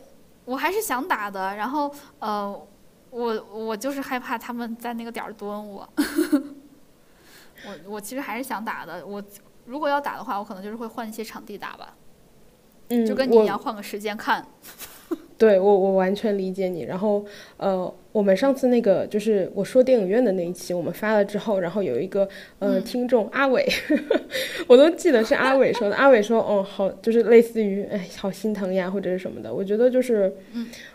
我还是想打的，然后呃，我我就是害怕他们在那个点儿蹲我。我我其实还是想打的，我如果要打的话，我可能就是会换一些场地打吧，嗯，就跟你一样换个时间看。对我我完全理解你。然后呃，我们上次那个就是我说电影院的那一期，我们发了之后，然后有一个呃听众阿伟，我都记得是阿伟说的。阿伟说，哦好，就是类似于哎好心疼呀或者是什么的。我觉得就是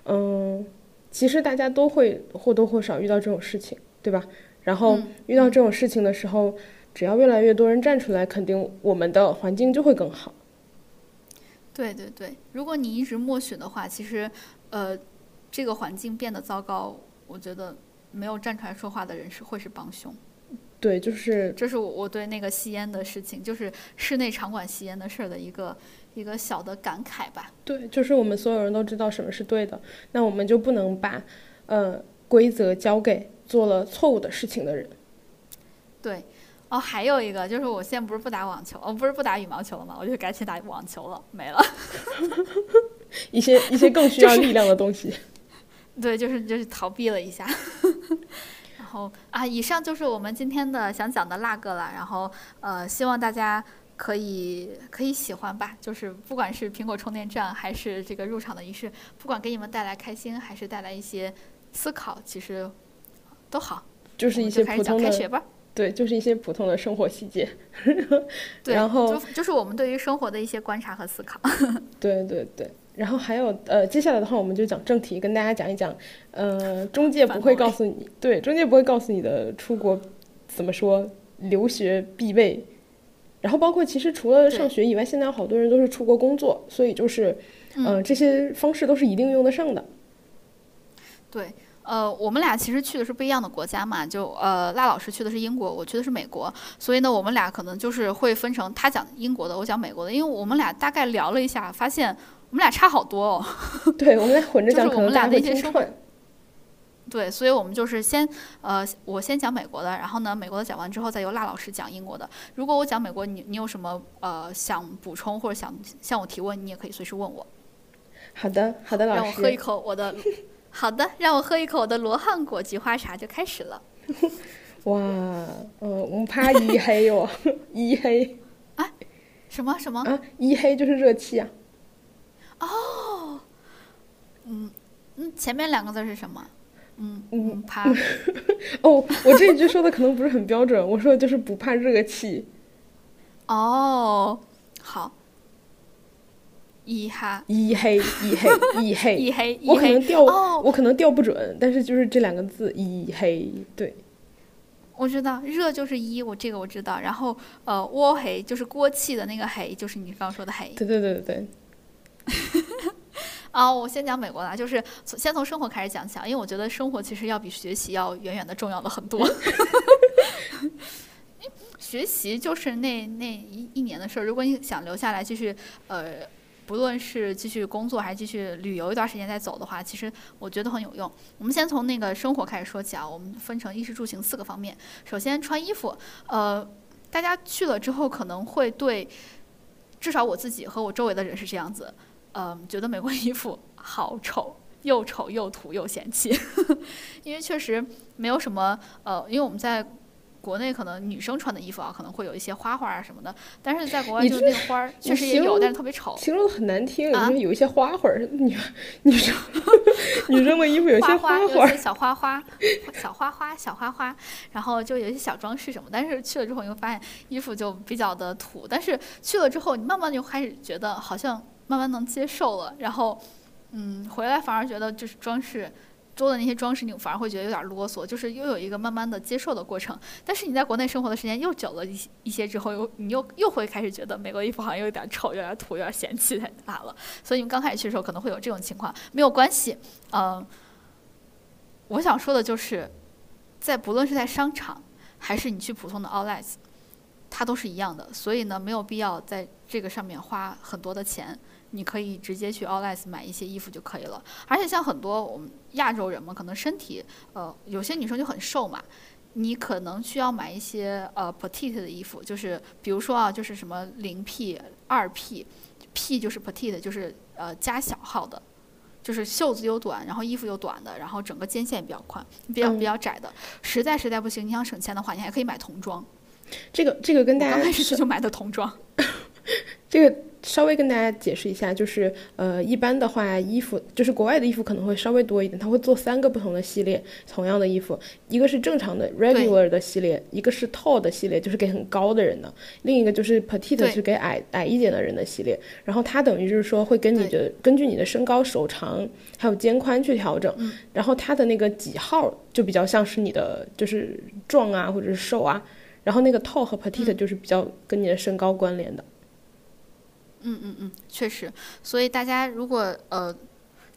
嗯，其实大家都会或多或少遇到这种事情，对吧？然后遇到这种事情的时候，只要越来越多人站出来，肯定我们的环境就会更好。对对对，如果你一直默许的话，其实，呃，这个环境变得糟糕，我觉得没有站出来说话的人是会是帮凶。对，就是这是我我对那个吸烟的事情，就是室内场馆吸烟的事儿的一个一个小的感慨吧。对，就是我们所有人都知道什么是对的，那我们就不能把呃规则交给做了错误的事情的人。对。哦，还有一个就是我现在不是不打网球，哦，不是不打羽毛球了吗？我就赶紧打网球了，没了。一些一些更需要力量的东西。对，就是就是逃避了一下。然后啊，以上就是我们今天的想讲的那个了。然后呃，希望大家可以可以喜欢吧。就是不管是苹果充电站，还是这个入场的仪式，不管给你们带来开心，还是带来一些思考，其实都好。就是一些普通的。开学吧。对，就是一些普通的生活细节，对，然后就就是我们对于生活的一些观察和思考。对对对，然后还有呃，接下来的话我们就讲正题，跟大家讲一讲，呃，中介不会告诉你，对，中介不会告诉你的出国怎么说留学必备，然后包括其实除了上学以外，现在有好多人都是出国工作，所以就是嗯，这些方式都是一定用得上的。对。呃，我们俩其实去的是不一样的国家嘛，就呃，赖老师去的是英国，我去的是美国，所以呢，我们俩可能就是会分成他讲英国的，我讲美国的，因为我们俩大概聊了一下，发现我们俩差好多哦。对，我们俩混着讲，可能俩的一些生活。对，所以我们就是先呃，我先讲美国的，然后呢，美国的讲完之后，再由辣老师讲英国的。如果我讲美国，你你有什么呃想补充或者想向我提问，你也可以随时问我。好的，好的，老师。让我喝一口我的。好的，让我喝一口我的罗汉果菊花茶就开始了。哇，呃，我们怕一黑哦，一黑啊？什么什么啊？一黑就是热气啊？哦，嗯嗯，前面两个字是什么？嗯嗯，怕。哦，我这一句说的可能不是很标准，我说的就是不怕热气。哦，好。一哈，一黑，一黑，一黑，一黑，我可能调，我可能调不准，但是就是这两个字，一黑，对。我知道，热就是一，我这个我知道。然后，呃，窝黑就是锅气的那个黑，就是你刚说的黑。对对对对对。啊，我先讲美国的，就是从先从生活开始讲起啊，因为我觉得生活其实要比学习要远远的重要的很多。学习就是那那一一年的事儿，如果你想留下来继续，呃。不论是继续工作还是继续旅游一段时间再走的话，其实我觉得很有用。我们先从那个生活开始说起啊，我们分成衣食住行四个方面。首先穿衣服，呃，大家去了之后可能会对，至少我自己和我周围的人是这样子，嗯，觉得美国衣服好丑，又丑又土又嫌弃，因为确实没有什么，呃，因为我们在。国内可能女生穿的衣服啊，可能会有一些花花啊什么的，但是在国外就是那个花儿确实也有，但是特别丑。形容的很难听，就是有一些花花儿，女女生 女生的衣服有些花花，有些小花花，小花花，小花花，然后就有一些小装饰什么。但是去了之后你会发现衣服就比较的土，但是去了之后你慢慢就开始觉得好像慢慢能接受了，然后嗯回来反而觉得就是装饰。多的那些装饰，你反而会觉得有点啰嗦，就是又有一个慢慢的接受的过程。但是你在国内生活的时间又久了一一些之后，又你又又会开始觉得美国衣服好像有点丑，有点土，有点嫌弃它了。所以你们刚开始去的时候可能会有这种情况，没有关系。嗯，我想说的就是，在不论是在商场，还是你去普通的 outlets，它都是一样的，所以呢，没有必要在这个上面花很多的钱。你可以直接去 Outlets 买一些衣服就可以了。而且像很多我们亚洲人嘛，可能身体呃有些女生就很瘦嘛，你可能需要买一些呃 petite 的衣服，就是比如说啊，就是什么零 P、二 P，P 就是 petite，就是呃加小号的。就是袖子又短，然后衣服又短的，然后整个肩线比较宽，比较比较窄的。实在实在不行，你想省钱的话，你还可以买童装。这个这个跟大家刚开始就买的童装。这个。稍微跟大家解释一下，就是呃，一般的话，衣服就是国外的衣服可能会稍微多一点，它会做三个不同的系列，同样的衣服，一个是正常的 regular 的系列，一个是 tall 的系列，就是给很高的人的，另一个就是 petite 是给矮矮一点的人的系列。然后它等于就是说会跟你的根据你的身高、手长还有肩宽去调整，然后它的那个几号就比较像是你的就是壮啊或者是瘦啊，然后那个 tall 和 petite 就是比较跟你的身高关联的。嗯嗯嗯嗯，确实，所以大家如果呃，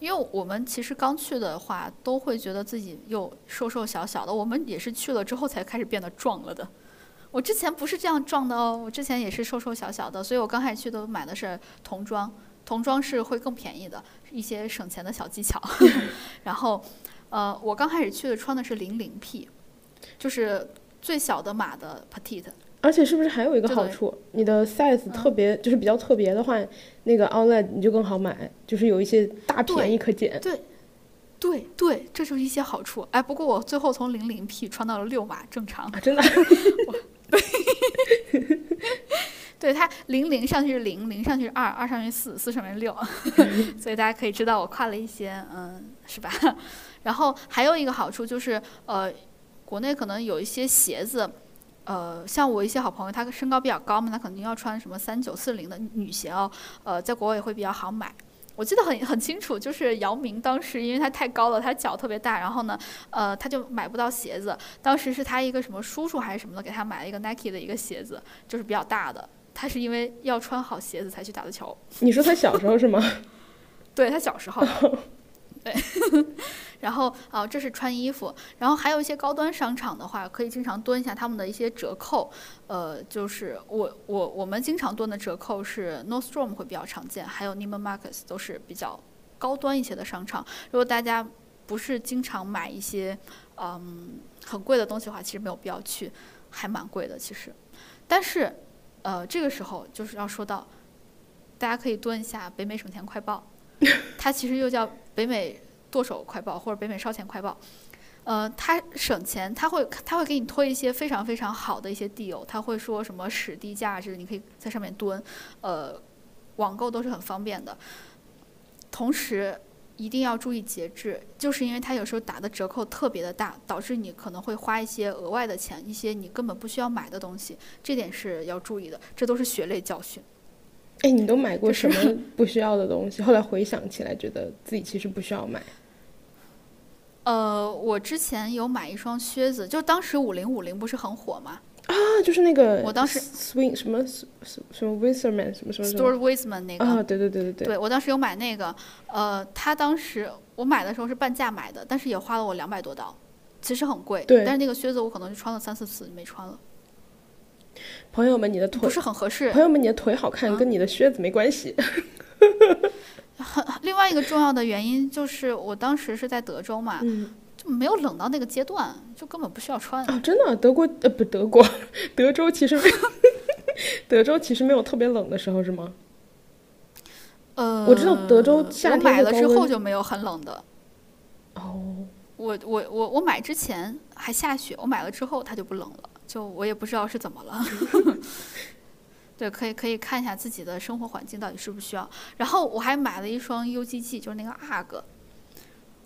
因为我们其实刚去的话，都会觉得自己又瘦瘦小小的。我们也是去了之后才开始变得壮了的。我之前不是这样壮的哦，我之前也是瘦瘦小小的。所以我刚开始去都买的是童装，童装是会更便宜的，一些省钱的小技巧。然后呃，我刚开始去的穿的是零零 P，就是最小的码的 petite。而且是不是还有一个好处？你的 size 特别，就是比较特别的话，那个 outlet 你就更好买，就是有一些大便宜可捡。对，对对，这就是一些好处。哎，不过我最后从零零 P 穿到了六码正常。真的？对，对它零零上去是零，零上去是二，二上去四，四上面是六，所以大家可以知道我跨了一些，嗯，是吧？然后还有一个好处就是，呃，国内可能有一些鞋子。呃，像我一些好朋友，他身高比较高嘛，他肯定要穿什么三九四零的女鞋哦。呃，在国外也会比较好买。我记得很很清楚，就是姚明当时因为他太高了，他脚特别大，然后呢，呃，他就买不到鞋子。当时是他一个什么叔叔还是什么的，给他买了一个 Nike 的一个鞋子，就是比较大的。他是因为要穿好鞋子才去打的球。你说他小时候是吗？对他小时候。对。然后啊，这是穿衣服，然后还有一些高端商场的话，可以经常蹲一下他们的一些折扣。呃，就是我我我们经常蹲的折扣是 Nordstrom 会比较常见，还有 Neiman Marcus 都是比较高端一些的商场。如果大家不是经常买一些嗯很贵的东西的话，其实没有必要去，还蛮贵的其实。但是呃，这个时候就是要说到，大家可以蹲一下北美省钱快报，它其实又叫北美。剁手快报或者北美烧钱快报，呃，它省钱，它会它会给你推一些非常非常好的一些 deal，他会说什么史低价值，你可以在上面蹲，呃，网购都是很方便的。同时一定要注意节制，就是因为它有时候打的折扣特别的大，导致你可能会花一些额外的钱，一些你根本不需要买的东西，这点是要注意的，这都是血泪教训。哎，你都买过什么不需要的东西？后来回想起来，觉得自己其实不需要买。呃，我之前有买一双靴子，就当时五零五零不是很火吗？啊，就是那个，我当时 swing 什么什什么 Wisman 什么什么 Store Wisman 那个啊，对对对对对，对我当时有买那个，呃，他当时我买的时候是半价买的，但是也花了我两百多刀，其实很贵。对，但是那个靴子我可能就穿了三四次没穿了。朋友们，你的腿不是很合适。朋友们，你的腿好看跟你的靴子没关系。很另外一个重要的原因就是，我当时是在德州嘛，就没有冷到那个阶段，就根本不需要穿。啊，真的？德国呃不德国，德州其实没，德州其实没有特别冷的时候是吗？呃，我知道德州夏天我买了之后就没有很冷的。哦，我我我我买之前还下雪，我买了之后它就不冷了。就我也不知道是怎么了，对，可以可以看一下自己的生活环境到底需不需要。然后我还买了一双 UGG，就是那个 UGG，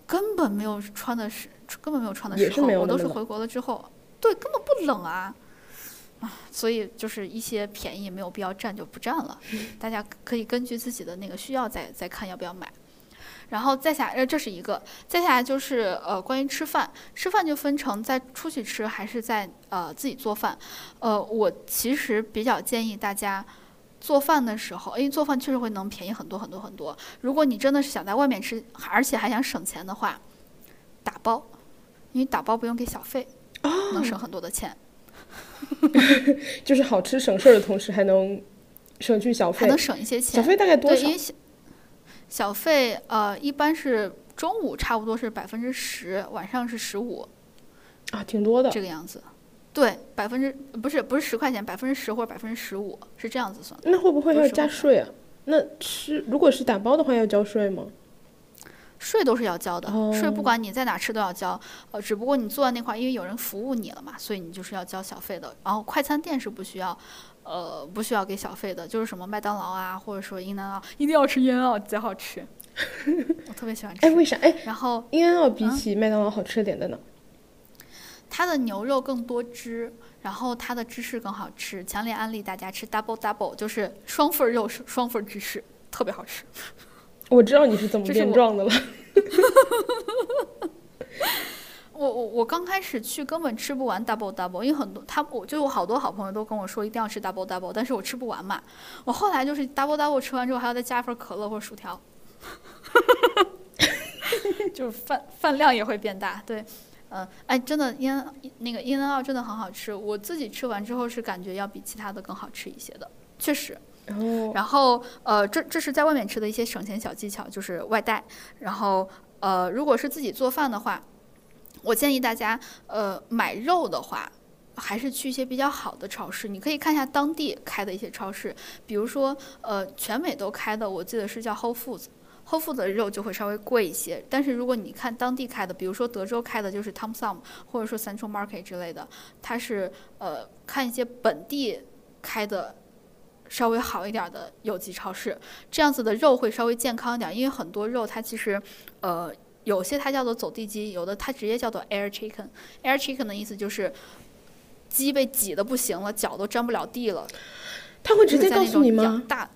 根本没有穿的时，根本没有穿的时候，我都是回国了之后，对，根本不冷啊，啊，所以就是一些便宜没有必要占就不占了，大家可以根据自己的那个需要再再看要不要买。然后再下，呃，这是一个，再下来就是呃，关于吃饭，吃饭就分成在出去吃还是在呃自己做饭。呃，我其实比较建议大家做饭的时候，因为做饭确实会能便宜很多很多很多。如果你真的是想在外面吃，而且还想省钱的话，打包，因为打包不用给小费，能省很多的钱。就是好吃省事儿的同时，还能省去小费还能。省一些小钱。费大概多对，少因？为小小费呃一般是中午差不多是百分之十，晚上是十五啊，挺多的。这个样子。对，百分之不是不是十块钱，百分之十或者百分之十五是这样子算的。那会不会还要加税啊？那吃如果是打包的话要交税吗？税都是要交的，税哦不管你在哪吃都要交，呃，只不过你坐在那块儿，因为有人服务你了嘛，所以你就是要交小费的。然后快餐店是不需要，呃，不需要给小费的，就是什么麦当劳啊，或者说英南澳，一定要吃英南澳，贼好吃，我特别喜欢 吃。哎，为啥？哎，然后英安澳比啊起麦当劳好吃点的呢？它的牛肉更多汁，然后它的芝士更好吃，强烈安利大家吃 double double，就是双份肉双份芝士，特别好吃。我知道你是怎么变壮的了。我我我刚开始去根本吃不完 double double，因为很多他我就有好多好朋友都跟我说一定要吃 double double，但是我吃不完嘛。我后来就是 double double 吃完之后还要再加一份可乐或者薯条，就是饭饭量也会变大。对，嗯、哎，真的烟那个 In and Out 真的很好吃，我自己吃完之后是感觉要比其他的更好吃一些的，确实。然后呃，这这是在外面吃的一些省钱小技巧，就是外带。然后呃，如果是自己做饭的话，我建议大家呃买肉的话，还是去一些比较好的超市。你可以看一下当地开的一些超市，比如说呃全美都开的，我记得是叫 Whole Foods。Whole Foods 的肉就会稍微贵一些，但是如果你看当地开的，比如说德州开的就是 Tom Thumb 或者说 Central Market 之类的，它是呃看一些本地开的稍微好一点儿的有机超市，这样子的肉会稍微健康一点儿，因为很多肉它其实呃有些它叫做走地鸡，有的它直接叫做 air chicken。air chicken 的意思就是鸡被挤得不行了，脚都沾不了地了，他会直接告诉你吗？养大，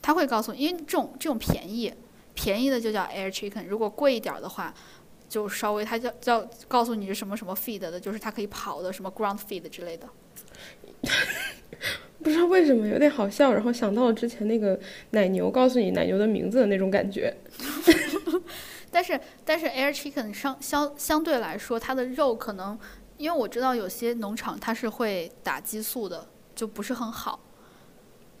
他会告诉你，因为这种这种便宜，便宜的就叫 air chicken，如果贵一点儿的话。就稍微，它叫叫告诉你是什么什么 feed 的，就是它可以跑的，什么 ground feed 之类的。不知道为什么有点好笑，然后想到了之前那个奶牛告诉你奶牛的名字的那种感觉。但是但是 air chicken 相相相对来说，它的肉可能，因为我知道有些农场它是会打激素的，就不是很好。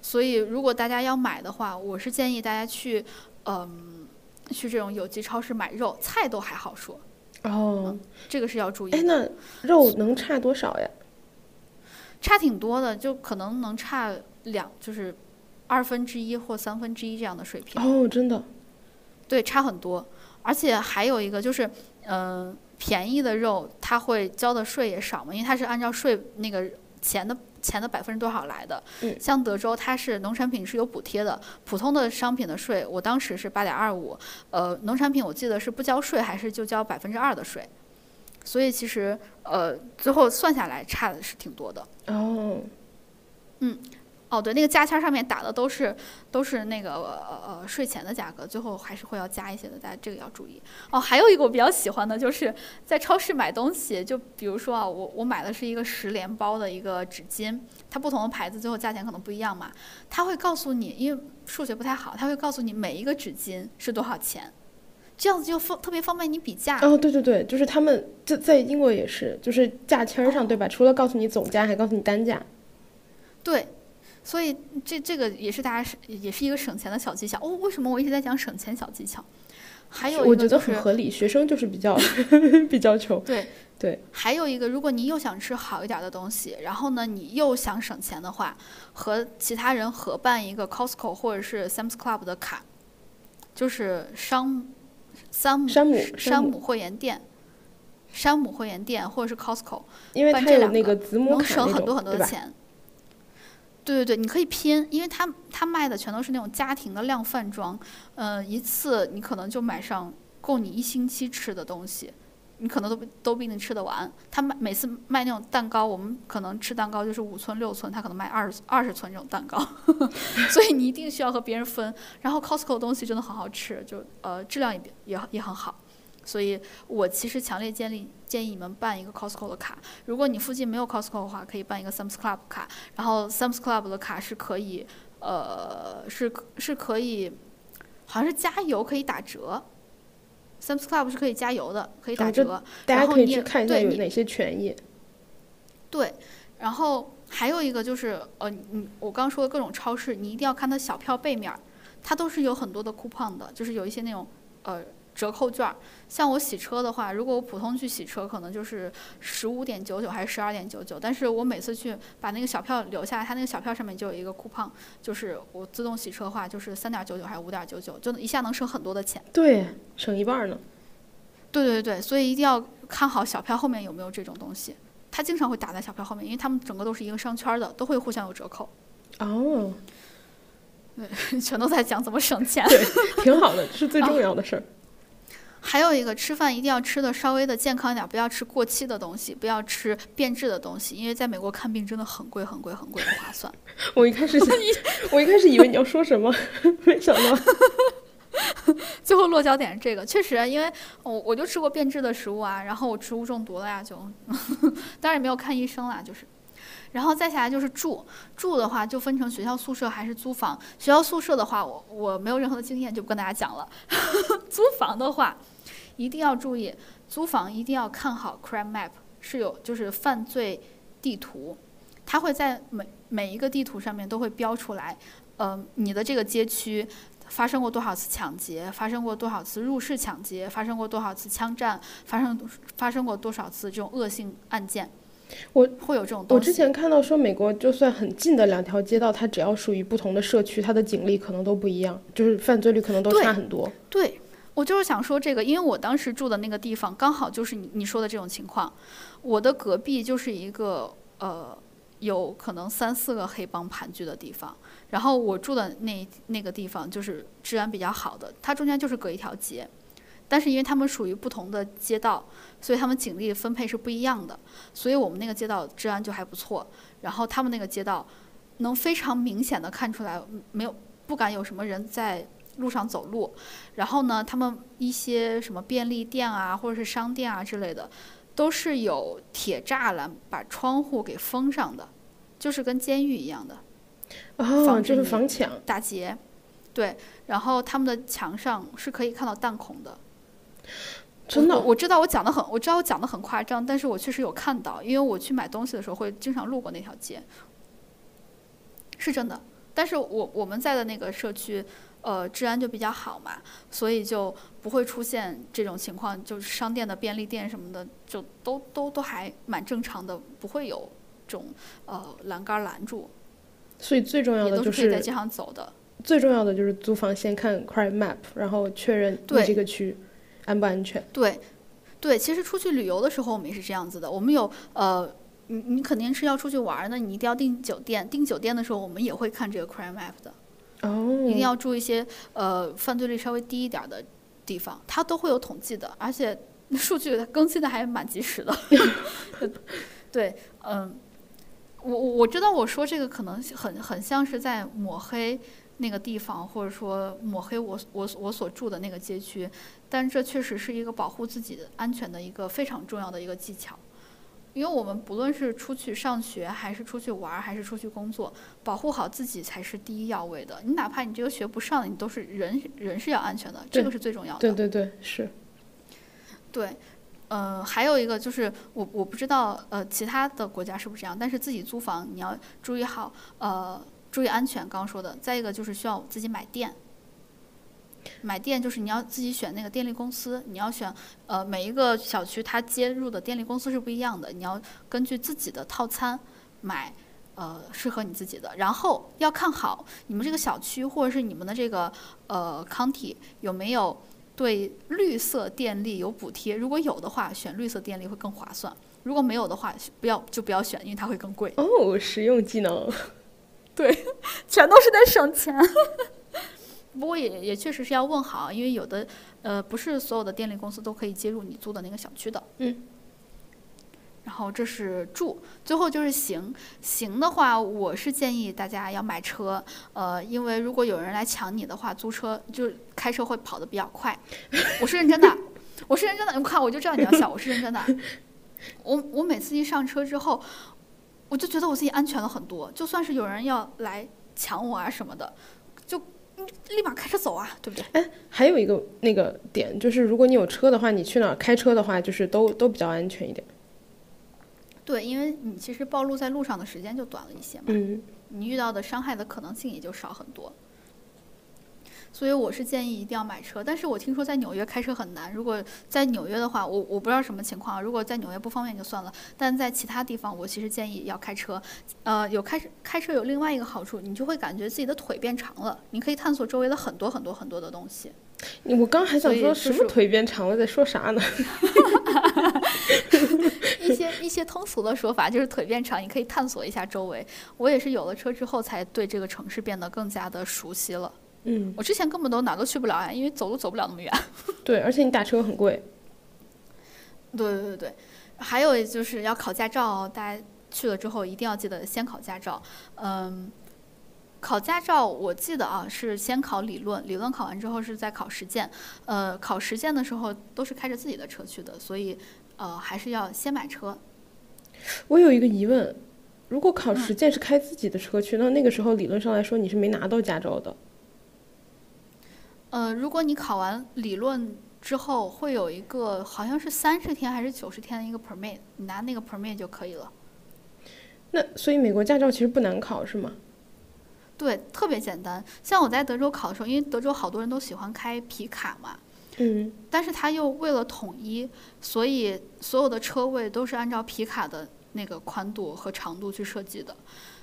所以如果大家要买的话，我是建议大家去，嗯，去这种有机超市买肉，菜都还好说，哦，这个是要注意哎，那肉能差多少呀？差挺多的，就可能能差两，就是二分之一或三分之一这样的水平。哦，真的。对，差很多。而且还有一个就是，嗯、便宜的肉它会交的税也少嘛，因为它是按照税那个钱的钱的百分之多少来的。嗯像德州它是农产品是有补贴的，普通的商品的税我当时是八点二五，呃，农产品我记得是不交税还是就交百分之二的税，所以其实呃最后算下来差的是挺多的。哦，哦，对，那个价签上面打的都是都是那个呃呃税前的价格，最后还是会要加一些的，大家这个要注意。哦，还有一个我比较喜欢的就是在超市买东西，就比如说啊，我我买的是一个十连包的一个纸巾，它不同的牌子最后价钱可能不一样嘛，它会告诉你，因为数学不太好，它会告诉你每一个纸巾是多少钱，这样子就方特别方便你比价。哦，对对对，就是他们在在英国也是，就是价签儿上对吧？除了告诉你总价，还告诉你单价。对，所以这这个也是大家是也是一个省钱的小技巧。哦，为什么我一直在讲省钱小技巧？还有我觉得很合理，学生就是比较 比较穷。对对，还有一个，如果你又想吃好一点的东西，然后呢，你又想省钱的话，和其他人合办一个 Costco 或者是 Sam's Club 的卡，就是商山姆山姆山姆会员店。山姆会员店或者是 Costco，因为办这两它有那个个子母能省很多很多？的钱。对对对，你可以拼，因为他他卖的全都是那种家庭的量贩装，呃，一次你可能就买上够你一星期吃的东西，你可能都都不一定吃得完。他卖每次卖那种蛋糕，我们可能吃蛋糕就是五寸六寸，他可能卖二十二十寸这种蛋糕，所以你一定需要和别人分。然后 Costco 的东西真的很好吃，就呃质量也也也很好。所以我其实强烈建议建议你们办一个 Costco 的卡。如果你附近没有 Costco 的话，可以办一个 Sam's Club 卡。然后 Sam's Club 的卡是可以，呃，是是可以，好像是加油可以打折。Sam's Club 是可以加油的，可以打折。大家可以然后你也去看一下对你有哪些权益。对，然后还有一个就是，呃，你我刚说的各种超市，你一定要看它小票背面，它都是有很多的 coupon 的，就是有一些那种呃折扣券儿。像我洗车的话，如果我普通去洗车，可能就是十五点九九还是十二点九九，但是我每次去把那个小票留下来，它那个小票上面就有一个 coupon，就是我自动洗车的话，就是三点九九还是五点九九，就一下能省很多的钱。对，省一半儿呢。对对对，所以一定要看好小票后面有没有这种东西。它经常会打在小票后面，因为他们整个都是一个商圈儿的，都会互相有折扣。哦，对 全都在讲怎么省钱。对，挺好的，这是最重要的事儿。还有一个，吃饭一定要吃的稍微的健康一点，不要吃过期的东西，不要吃变质的东西，因为在美国看病真的很贵很贵很贵，不划算。我一开始想，我一开始以为你要说什么，没想到。最后落脚点是这个，确实，因为我我就吃过变质的食物啊，然后我食物中毒了呀，就，当然也没有看医生啦，就是。然后再下来就是住，住的话就分成学校宿舍还是租房。学校宿舍的话，我我没有任何的经验，就不跟大家讲了。租房的话，一定要注意，租房一定要看好 crime map，是有就是犯罪地图，它会在每每一个地图上面都会标出来，呃，你的这个街区发生过多少次抢劫，发生过多少次入室抢劫，发生过多少次枪战，发生发生过多少次这种恶性案件。我会有这种。我之前看到说，美国就算很近的两条街道，它只要属于不同的社区，它的警力可能都不一样，就是犯罪率可能都差很多。对，我就是想说这个，因为我当时住的那个地方刚好就是你你说的这种情况，我的隔壁就是一个呃有可能三四个黑帮盘踞的地方，然后我住的那那个地方就是治安比较好的，它中间就是隔一条街。但是因为他们属于不同的街道，所以他们警力分配是不一样的，所以我们那个街道治安就还不错。然后他们那个街道能非常明显的看出来，没有不敢有什么人在路上走路。然后呢，他们一些什么便利店啊，或者是商店啊之类的，都是有铁栅栏把窗户给封上的，就是跟监狱一样的。哦，就是防抢打劫，对。然后他们的墙上是可以看到弹孔的。真的我，我知道我讲的很，我知道我讲的很夸张，但是我确实有看到，因为我去买东西的时候会经常路过那条街，是真的。但是我我们在的那个社区，呃，治安就比较好嘛，所以就不会出现这种情况，就是商店的便利店什么的，就都都都还蛮正常的，不会有这种呃栏杆拦住。所以最重要也的就都是可以在街上走的。最重要的就是租房先看 crime map，然后确认你对这个区安不安全。对，对，其实出去旅游的时候，我们也是这样子的。我们有呃，你你肯定是要出去玩儿那，你一定要订酒店。订酒店的时候，我们也会看这个 crime map 的，哦，一定要住一些呃犯罪率稍微低一点儿的地方，它都会有统计的，而且数据更新的还蛮及时的。对，嗯，我我我知道我说这个可能很很像是在抹黑。那个地方，或者说抹黑我我我所住的那个街区，但这确实是一个保护自己的安全的一个非常重要的一个技巧，因为我们不论是出去上学，还是出去玩儿，还是出去工作，保护好自己才是第一要位的。你哪怕你这个学不上，你都是人人是要安全的，这个是最重要的。对对对，是。对，呃，还有一个就是我我不知道呃其他的国家是不是这样，但是自己租房你要注意好呃注意安全，刚刚说的。再一个就是需要自己买电，买电就是你要自己选那个电力公司，你要选呃每一个小区它接入的电力公司是不一样的，你要根据自己的套餐买。呃，适合你自己的，然后要看好你们这个小区或者是你们的这个呃 county 有没有对绿色电力有补贴，如果有的话，选绿色电力会更划算；如果没有的话，不要就不要选，因为它会更贵。哦，实用技能。对 全都是在省钱。不过也也确实是要问好，因为有的呃不是所有的电力公司都可以接入你租的那个小区的。嗯。然后这是住，最后就是行。行的话，我是建议大家要买车，呃，因为如果有人来抢你的话，租车就开车会跑得比较快。我是认真的，我是认真的。你看，我就知道你要笑，我是认真的。我我每次一上车之后，我就觉得我自己安全了很多。就算是有人要来抢我啊什么的，立马开车走啊，对不对？哎还有一个那个点就是，如果你有车的话，你去哪儿开车的话，就是都都比较安全一点。对，因为你其实暴露在路上的时间就短了一些嘛，嗯你遇到的伤害的可能性也就少很多。所以我是建议一定要买车，但是我听说在纽约开车很难。如果在纽约的话，我我不知道什么情况，如果在纽约不方便就算了，但在其他地方，我其实建议要开车。呃，有开开车有另外一个好处，你就会感觉自己的腿变长了，你可以探索周围的很多很多很多的东西。我刚还想说什么是腿变长了，在说啥呢？一些一些通俗的说法就是腿变长，你可以探索一下周围。我也是有了车之后，才对这个城市变得更加的熟悉了。嗯，我之前根本都哪都去不了呀，因为走路走不了那么远。对，而且你打车很贵。对对对对，还有就是要考驾照哦，大家去了之后一定要记得先考驾照。嗯，考驾照我记得啊是先考理论，理论考完之后是再考实践。呃，考实践的时候都是开着自己的车去的，所以呃还是要先买车。我有一个疑问，如果考嗯实践是开自己的车去，那那个时候理论上来说你是没拿到驾照的。呃，如果你考完理论之后，会有一个好像是三十天还是九十天的一个 permit，你拿那个 permit 就可以了。那所以美国驾照其实不难考是吗？对，特别简单。像我在德州考的时候，因为德州好多人都喜欢开皮卡嘛，嗯，但是他又为了统一，所以所有的车位都是按照皮卡的那个宽度和长度去设计的，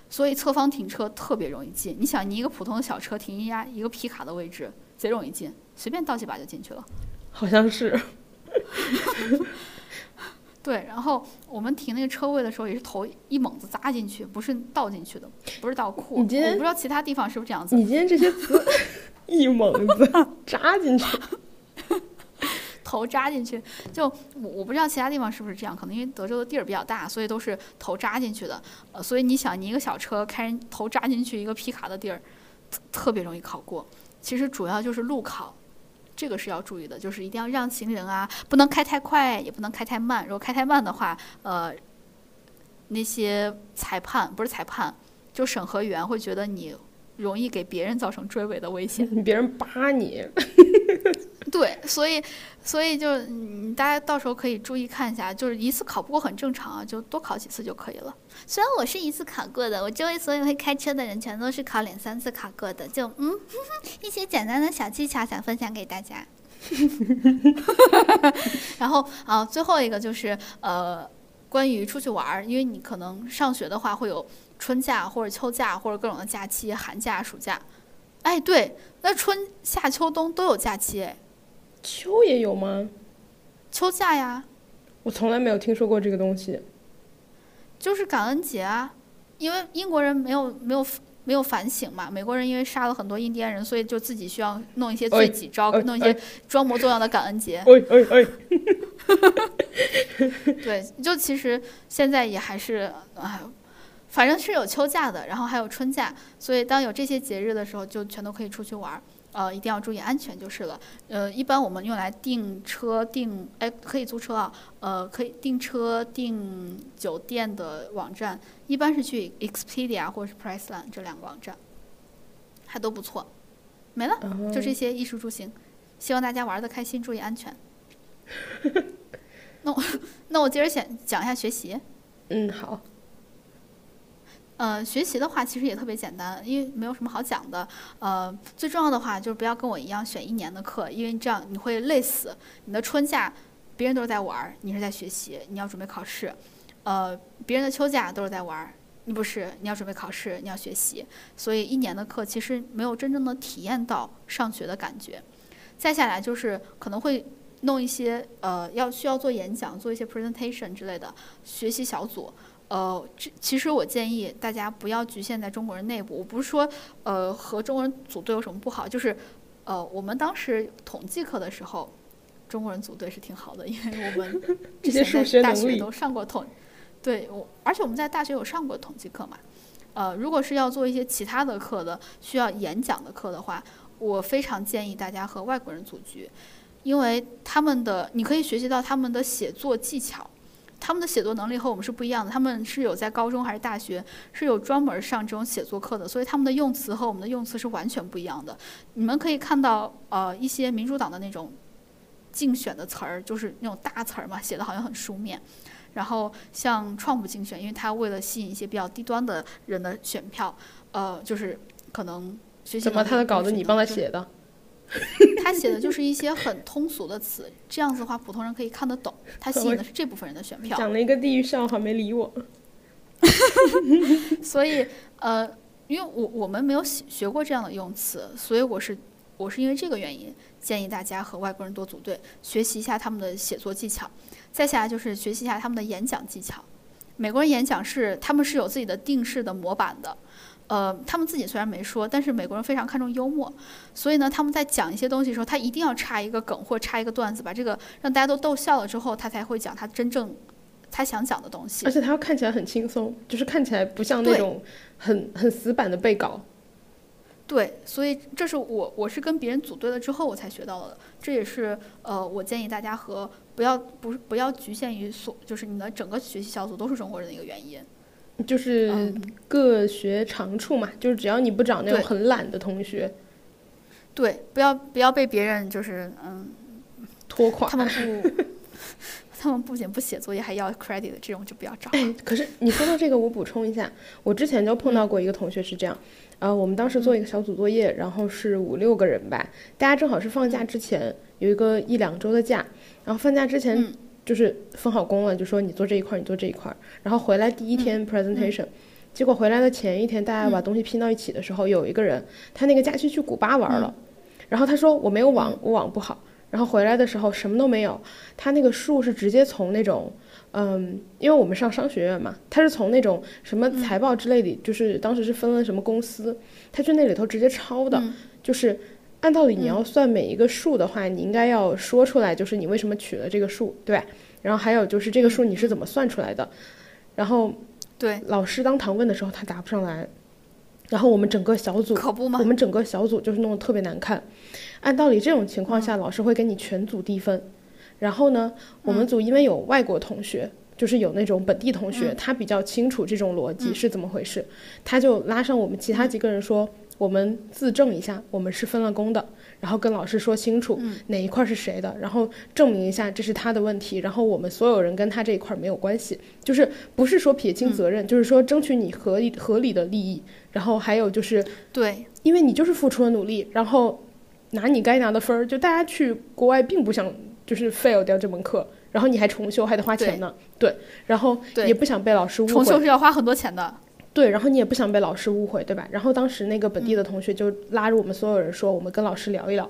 所以侧方停车特别容易进。你想，你一个普通的小车停一家一个皮卡的位置，贼容易进，随便倒几把就进去了。好像是。对，然后我们停那个车位的时候，也是头一猛子扎进去，不是倒进去的，不是倒库。我你今天不知道其他地方是不是这样子。你今天这些词一猛子扎进去，头扎进去，就我我不知道其他地方是不是这样，可能因为德州的地儿比较大，所以都是头扎进去的。呃，所以你想，你一个小车开人头扎进去一个皮卡的地儿，特特别容易考过。其实主要就是路考，这个是要注意的，就是一定要让行人啊，不能开太快，也不能开太慢。如果开太慢的话，呃，那些裁判不是裁判，就审核员会觉得你容易给别人造成追尾的危险。别人扒你。对，所以所以就嗯，大家到时候可以注意看一下，就是一次考不过很正常啊，就多考几次就可以了。虽然我是一次考过的，我周围所有会开车的人全都是考两三次考过的，就嗯，一些简单的小技巧想分享给大家。然后啊，最后一个就是呃，关于出去玩儿，因为你可能上学的话会有春假或者秋假或者各种的假期，寒假、暑假。哎，对，那春夏秋冬都有假期哎。秋也有吗？秋假呀，我从来没有听说过这个东西。就是感恩节啊，因为英国人没有没有没有反省嘛，美国人因为杀了很多印第安人，所以就自己需要弄一些罪己招，哎弄一些装模作样的感恩节。哎哎哎，对，就其实现在也还是哎，反正是有秋假的，然后还有春假，所以当有这些节日的时候，就全都可以出去玩儿。呃，一定要注意安全就是了。呃，一般我们用来订车、订哎可以租车啊，呃可以订车、订酒店的网站，一般是去 Expedia 或者是 Priceline 这两个网站，还都不错。没了，就这些衣食住行，希望大家玩的开心，注意安全。那我那我接着讲讲一下学习。嗯，好。呃，学习的话其实也特别简单，因为没有什么好讲的。呃，最重要的话就是不要跟我一样选一年的课，因为这样你会累死。你的春假，别人都是在玩儿，你是在学习，你要准备考试。呃，别人的秋假都是在玩儿，你不是，你要准备考试，你要学习。所以一年的课其实没有真正的体验到上学的感觉。再下来就是可能会弄一些呃，要需要做演讲、做一些 presentation 之类的学习小组。呃，这其实我建议大家不要局限在中国人内部。我不是说呃和中国人组队有什么不好，就是呃我们当时统计课的时候，中国人组队是挺好的，因为我们 之这些数前在大学都上过统，对我，而且我们在大学有上过统计课嘛。呃，如果是要做一些其他的课的，需要演讲的课的话，我非常建议大家和外国人组局，因为他们的你可以学习到他们的写作技巧。他们的写作能力和我们是不一样的，他们是有在高中还是大学是有专门上这种写作课的，所以他们的用词和我们的用词是完全不一样的。你们可以看到，呃，一些民主党的那种竞选的词儿，就是那种大词儿嘛，写的好像很书面。然后像创普竞选，因为他为了吸引一些比较低端的人的选票，呃，就是可能学习怎么他的稿子你帮他？写的？他写的就是一些很通俗的词，这样子的话普通人可以看得懂。他吸引的是这部分人的选票，讲了一个地狱笑话没理我。所以呃，因为我我们没有学学过这样的用词，所以我是我是因为这个原因建议大家和外国人多组队，学习一下他们的写作技巧。再下来就是学习一下他们的演讲技巧。美国人演讲是他们是有自己的定式的模板的。呃，他们自己虽然没说，但是美国人非常看重幽默，所以呢，他们在讲一些东西的时候，他一定要插一个梗或插一个段子，把这个让大家都逗笑了之后，他才会讲他真正他想讲的东西而。且他要看起来很轻松，就是看起来不像那种很很死板的背稿。对，所以这是我我是跟别人组队了之后我才学到的，这也是呃我建议大家和不要不是不要局限于所就是你的整个学习小组都是中国人的一个原因。就是嗯，各学长处嘛，就是只要你不找那种很懒的同学对，不要不要被别人就是嗯，拖垮他。们不。他们不仅不写作业，还要 credit 的这种就不要找。哎，可是你说到这个，我补充一下，我之前就碰到过一个同学是这样，呃，我们当时做一个小组作业，然后是五六个人吧，大家正好是放假之前有一个一两周的假，然后放假之前嗯就是分好工了，就说你做这一块儿，你做这一块儿，然后回来第一天 presentation，、结果回来的前一天，大家把东西拼到一起的时候，有一个人他那个假期去古巴玩了，然后他说我没有网，我网不好。然后回来的时候什么都没有，他那个数是直接从那种，嗯，因为我们上商学院嘛，他是从那种什么财报之类的，就是当时是分了什么公司，他去那里头直接抄的，嗯。就是按道理你要算每一个数的话，你应该要说出来，就是你为什么取了这个数，对吧？然后还有就是这个数你是怎么算出来的，然后对，老师当堂问的时候他答不上来，然后我们整个小组可不嘛我。们整个小组就是弄得特别难看。按道理这种情况下，老师会给你全组低分。然后呢，我们组因为有外国同学，就是有那种本地同学，他比较清楚这种逻辑是怎么回事，他就拉上我们其他几个人说，我们自证一下，我们是分了工的，然后跟老师说清楚哪一块是谁的，然后证明一下这是他的问题，然后我们所有人跟他这一块没有关系，就是不是说撇清责任，就是说争取你合理合理的利益，然后还有就是对，因为你就是付出了努力，然后拿你该拿的分儿。就大家去国外并不想就是 fail 掉这门课，然后你还重修还得花钱呢，对，然后也不想被老师误重修，是要花很多钱的。对，然后你也不想被老师误会，对吧？然后当时那个本地的同学就拉着我们所有人说，我们跟老师聊一聊，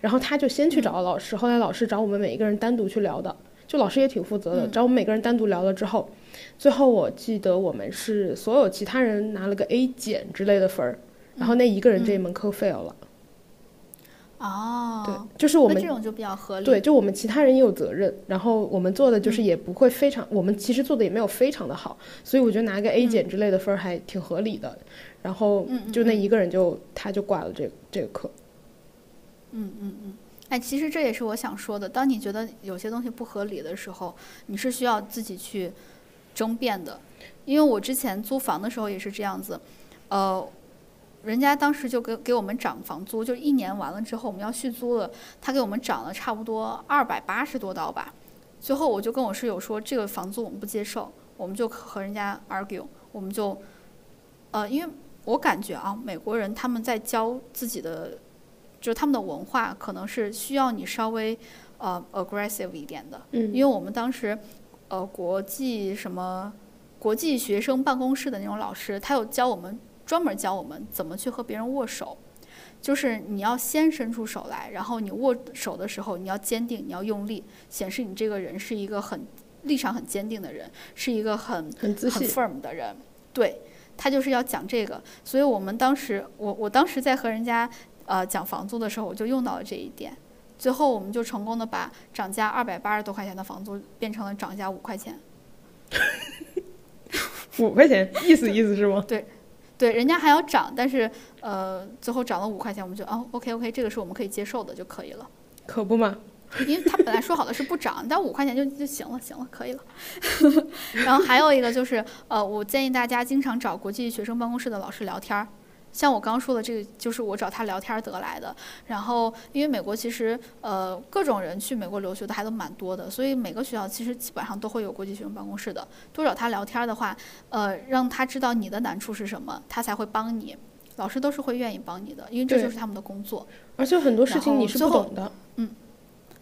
然后他就先去找了老师，后来老师找我们每一个人单独去聊的，就老师也挺负责的，找我们每个人单独聊了之后，最后我记得我们是所有其他人拿了个 A 减之类的分儿，然后那一个人这一门课 fail 了。哦，对，就是我们这种就比较合理。对，就我们其他人也有责任，然后我们做的就是也不会非常，我们其实做的也没有非常的好，所以我觉得拿个 A 减之类的分儿还挺合理的。然后就那一个人就他就挂了这个这个课。嗯嗯嗯哎，其实这也是我想说的。当你觉得有些东西不合理的时候，你是需要自己去争辩的。因为我之前租房的时候也是这样子，呃，人家当时就给给我们涨房租，就一年完了之后我们要续租了，他给我们涨了差不多二百八十多刀吧。最后我就跟我室友说，这个房租我们不接受，我们就和人家 argue，我们就，呃，因为我感觉啊，美国人他们在教自己的，就是他们的文化可能是需要你稍微呃 aggressive 一点的，嗯因为我们当时呃国际什么国际学生办公室的那种老师，他有教我们专门教我们怎么去和别人握手。就是你要先伸出手来，然后你握手的时候，你要坚定，你要用力，显示你这个人是一个很立场很坚定的人，是一个很很很自信，firm 的人，对他就是要讲这个。所以我们当时，我我当时在和人家呃讲房租的时候，我就用到了这一点。最后我们就成功的把涨价二百八十多块钱的房租变成了涨价五块钱。五块钱，意思意思是吗？对，人家还要涨，但是呃最后涨了五块钱，我们就哦 OK OK，这个是我们可以接受的就可以了。可不嘛，因为他本来说好的是不涨，但五块钱就就行了，行了，可以了。然后还有一个就是，呃，我建议大家经常找国际学生办公室的老师聊天儿，像我刚刚说的，这个就是我找他聊天得来的。然后，因为美国其实呃各种人去美国留学的还都蛮多的，所以每个学校其实基本上都会有国际学生办公室的。多找他聊天的话，呃，让他知道你的难处是什么，他才会帮你。老师都是会愿意帮你的，因为这就是他们的工作。而且很多事情你是不懂的。嗯，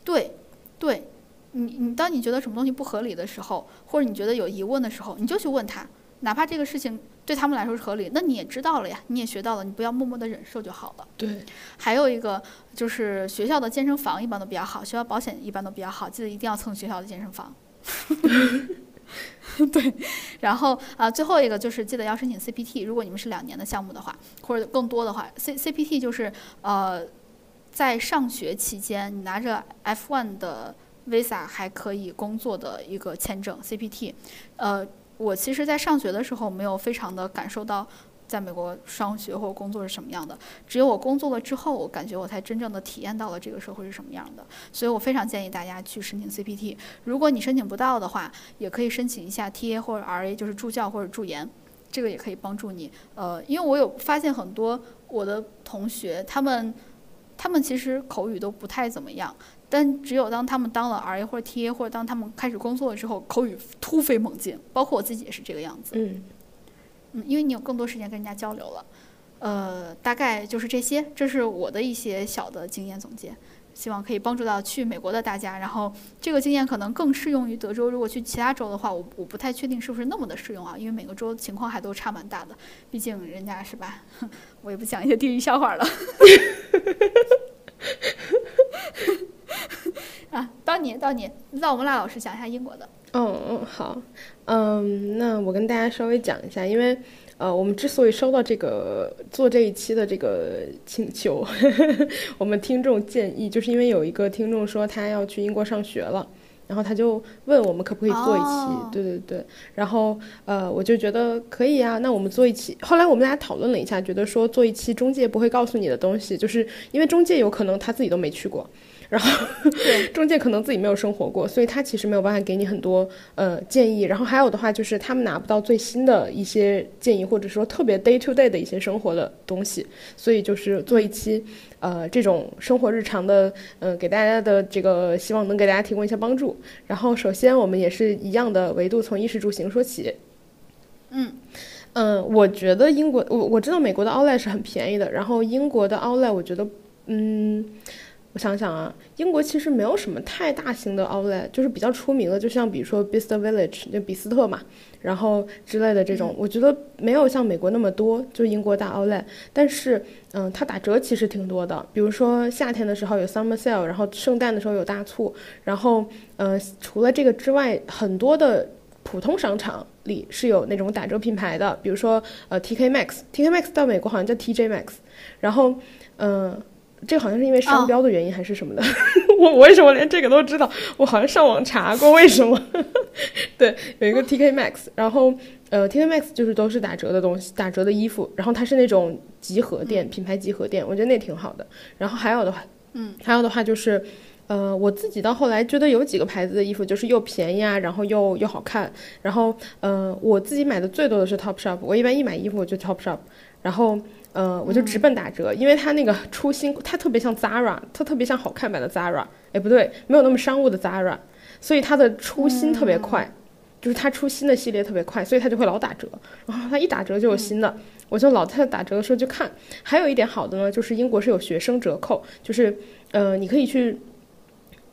对，对，你你当你觉得什么东西不合理的时候，或者你觉得有疑问的时候，你就去问他，哪怕这个事情。对他们来说是合理，那你也知道了呀，你也学到了，你不要默默的忍受就好了。对，还有一个就是学校的健身房一般都比较好，学校保险一般都比较好，记得一定要蹭学校的健身房。对，然后啊，最后一个就是记得要申请 CPT，如果你们是两年的项目的话，或者更多的话，C CPT 就是呃，在上学期间你拿着 F1 的 Visa 还可以工作的一个签证 CPT，呃。我其实，在上学的时候没有非常的感受到，在美国上学或工作是什么样的。只有我工作了之后，我感觉我才真正的体验到了这个社会是什么样的。所以我非常建议大家去申请 CPT。如果你申请不到的话，也可以申请一下 TA 或者 RA，就是助教或者助研，这个也可以帮助你。呃，因为我有发现很多我的同学，他们他们其实口语都不太怎么样。但只有当他们当了 R A 或者 T A，或者当他们开始工作了之后，口语突飞猛进。包括我自己也是这个样子。嗯，嗯，因为你有更多时间跟人家交流了。呃，大概就是这些，这是我的一些小的经验总结，希望可以帮助到去美国的大家。然后这个经验可能更适用于德州，如果去其他州的话，我我不太确定是不是那么的适用啊，因为每个州情况还都差蛮大的。毕竟人家是吧？我也不讲一些地域笑话了。啊，到你，到你，让我们赖老师讲一下英国的。嗯嗯，好，嗯，那我跟大家稍微讲一下，因为呃，我们之所以收到这个做这一期的这个请求，我们听众建议，就是因为有一个听众说他要去英国上学了，然后他就问我们可不可以做一期，对对对，然后呃，我就觉得可以啊，那我们做一期。后来我们俩讨论了一下，觉得说做一期中介不会告诉你的东西，就是因为中介有可能他自己都没去过。然后，中介可能自己没有生活过，所以他其实没有办法给你很多呃建议。然后还有的话就是他们拿不到最新的一些建议，或者说特别 day to day 的一些生活的东西。所以就是做一期呃这种生活日常的呃给大家的这个希望能给大家提供一些帮助。然后首先我们也是一样的维度，从衣食住行说起。嗯嗯，我觉得英国我我知道美国的 Outlet 是很便宜的，然后英国的 Outlet 我觉得嗯。我想想啊，英国其实没有什么太大型的 outlet，就是比较出名的，就像比如说 Bicester Village，就比斯特嘛，然后之类的这种，我觉得没有像美国那么多，就英国大 outlet。但是，嗯，它打折其实挺多的，比如说夏天的时候有 summer sale，然后圣诞的时候有大促，然后，嗯，除了这个之外，很多的普通商场里是有那种打折品牌的，比如说呃 TK Max，TK Max 到美国好像叫 TJ Max，然后，嗯。这个好像是因为商标的原因还是什么的，我我为什么连这个都知道？我好像上网查过为什么。对，有一个 TK Max，然后呃 TK Max 就是都是打折的东西，打折的衣服，然后它是那种集合店，品牌集合店，我觉得那挺好的。然后还有的话，嗯，还有的话就是，呃，我自己到后来觉得有几个牌子的衣服就是又便宜啊，然后又又好看。然后呃，我自己买的最多的是 Topshop，我一般一买衣服我就 Topshop，然后。呃，我就直奔打折，因为它那个出新，它特别像 Zara，它特别像好看版的 Zara。哎，不对，没有那么商务的 Zara，所以它的出新特别快，就是它出新的系列特别快，所以它就会老打折。然后它一打折就有新的，我就老在打折的时候去看。还有一点好的呢，就是英国是有学生折扣，就是呃，你可以去。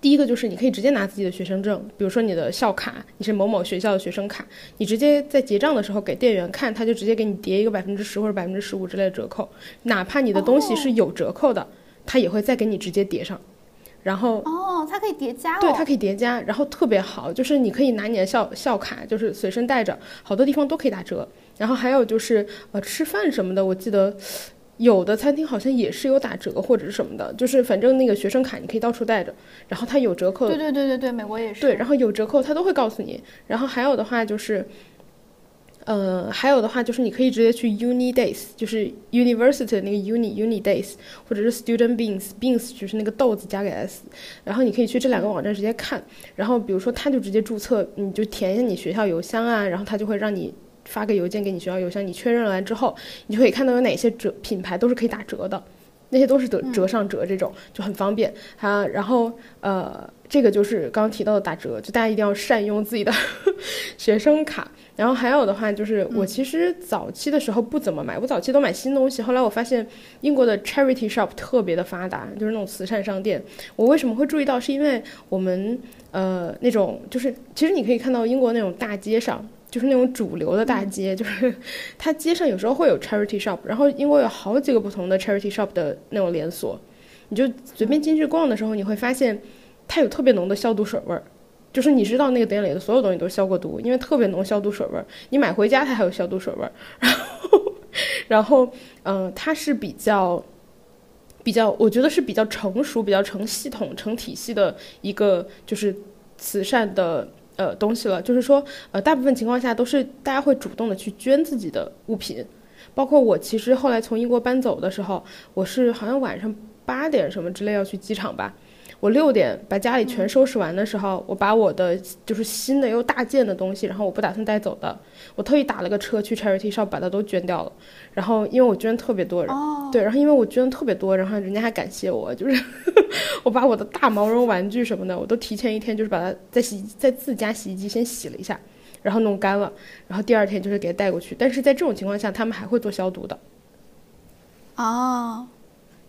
第一个就是你可以直接拿自己的学生证，比如说你的校卡，你是某某学校的学生卡，你直接在结账的时候给店员看，他就直接给你叠一个百分之十或者百分之十五之类的折扣，哪怕你的东西是有折扣的，他也会再给你直接叠上。然后哦，它可以叠加，对，它可以叠加，然后特别好，就是你可以拿你的校校卡，就是随身带着，好多地方都可以打折。然后还有就是呃吃饭什么的，我记得。有的餐厅好像也是有打折或者是什么的，就是反正那个学生卡你可以到处带着，然后它有折扣。对对对对对，美国也是。对，然后有折扣它都会告诉你。然后还有的话就是，呃，还有的话就是你可以直接去 Uni Days，就是 University 那个 Uni Uni Days，或者是 Student Beans Beans 就是那个豆子加个 s，然后你可以去这两个网站直接看。然后比如说他就直接注册，你就填一下你学校邮箱啊，然后他就会让你。发个邮件给你学校邮箱，你确认完之后，你就可以看到有哪些折品牌都是可以打折的，那些都是折折上折这种，就很方便啊。然后呃，这个就是刚刚提到的打折，就大家一定要善用自己的 学生卡。然后还有的话就是，我其实早期的时候不怎么买，我早期都买新东西。后来我发现英国的 charity shop 特别的发达，就是那种慈善商店。我为什么会注意到？是因为我们呃那种就是，其实你可以看到英国那种大街上，就是那种主流的大街，就是它街上有时候会有 charity shop。然后英国有好几个不同的 charity shop 的那种连锁，你就随便进去逛的时候，你会发现它有特别浓的消毒水味儿。就是你知道那个店里的所有东西都是消过毒，因为特别浓消毒水味儿。你买回家它还有消毒水味儿，然后，然后，嗯，它是比较，比较，我觉得是比较成熟、比较成系统、成体系的一个就是慈善的呃东西了。就是说，呃，大部分情况下都是大家会主动的去捐自己的物品，包括我其实后来从英国搬走的时候，我是好像晚上八点什么之类要去机场吧。我六点把家里全收拾完的时候，我把我的就是新的又大件的东西，然后我不打算带走的，我特意打了个车去 charity shop 把它都捐掉了。然后因为我捐特别多，人对，然后因为我捐的特别多，然后人家还感谢我，就是 我把我的大毛绒玩具什么的，我都提前一天就是把它在洗在自家洗衣机先洗了一下，然后弄干了，然后第二天就是给它带过去。但是在这种情况下，他们还会做消毒的。哦。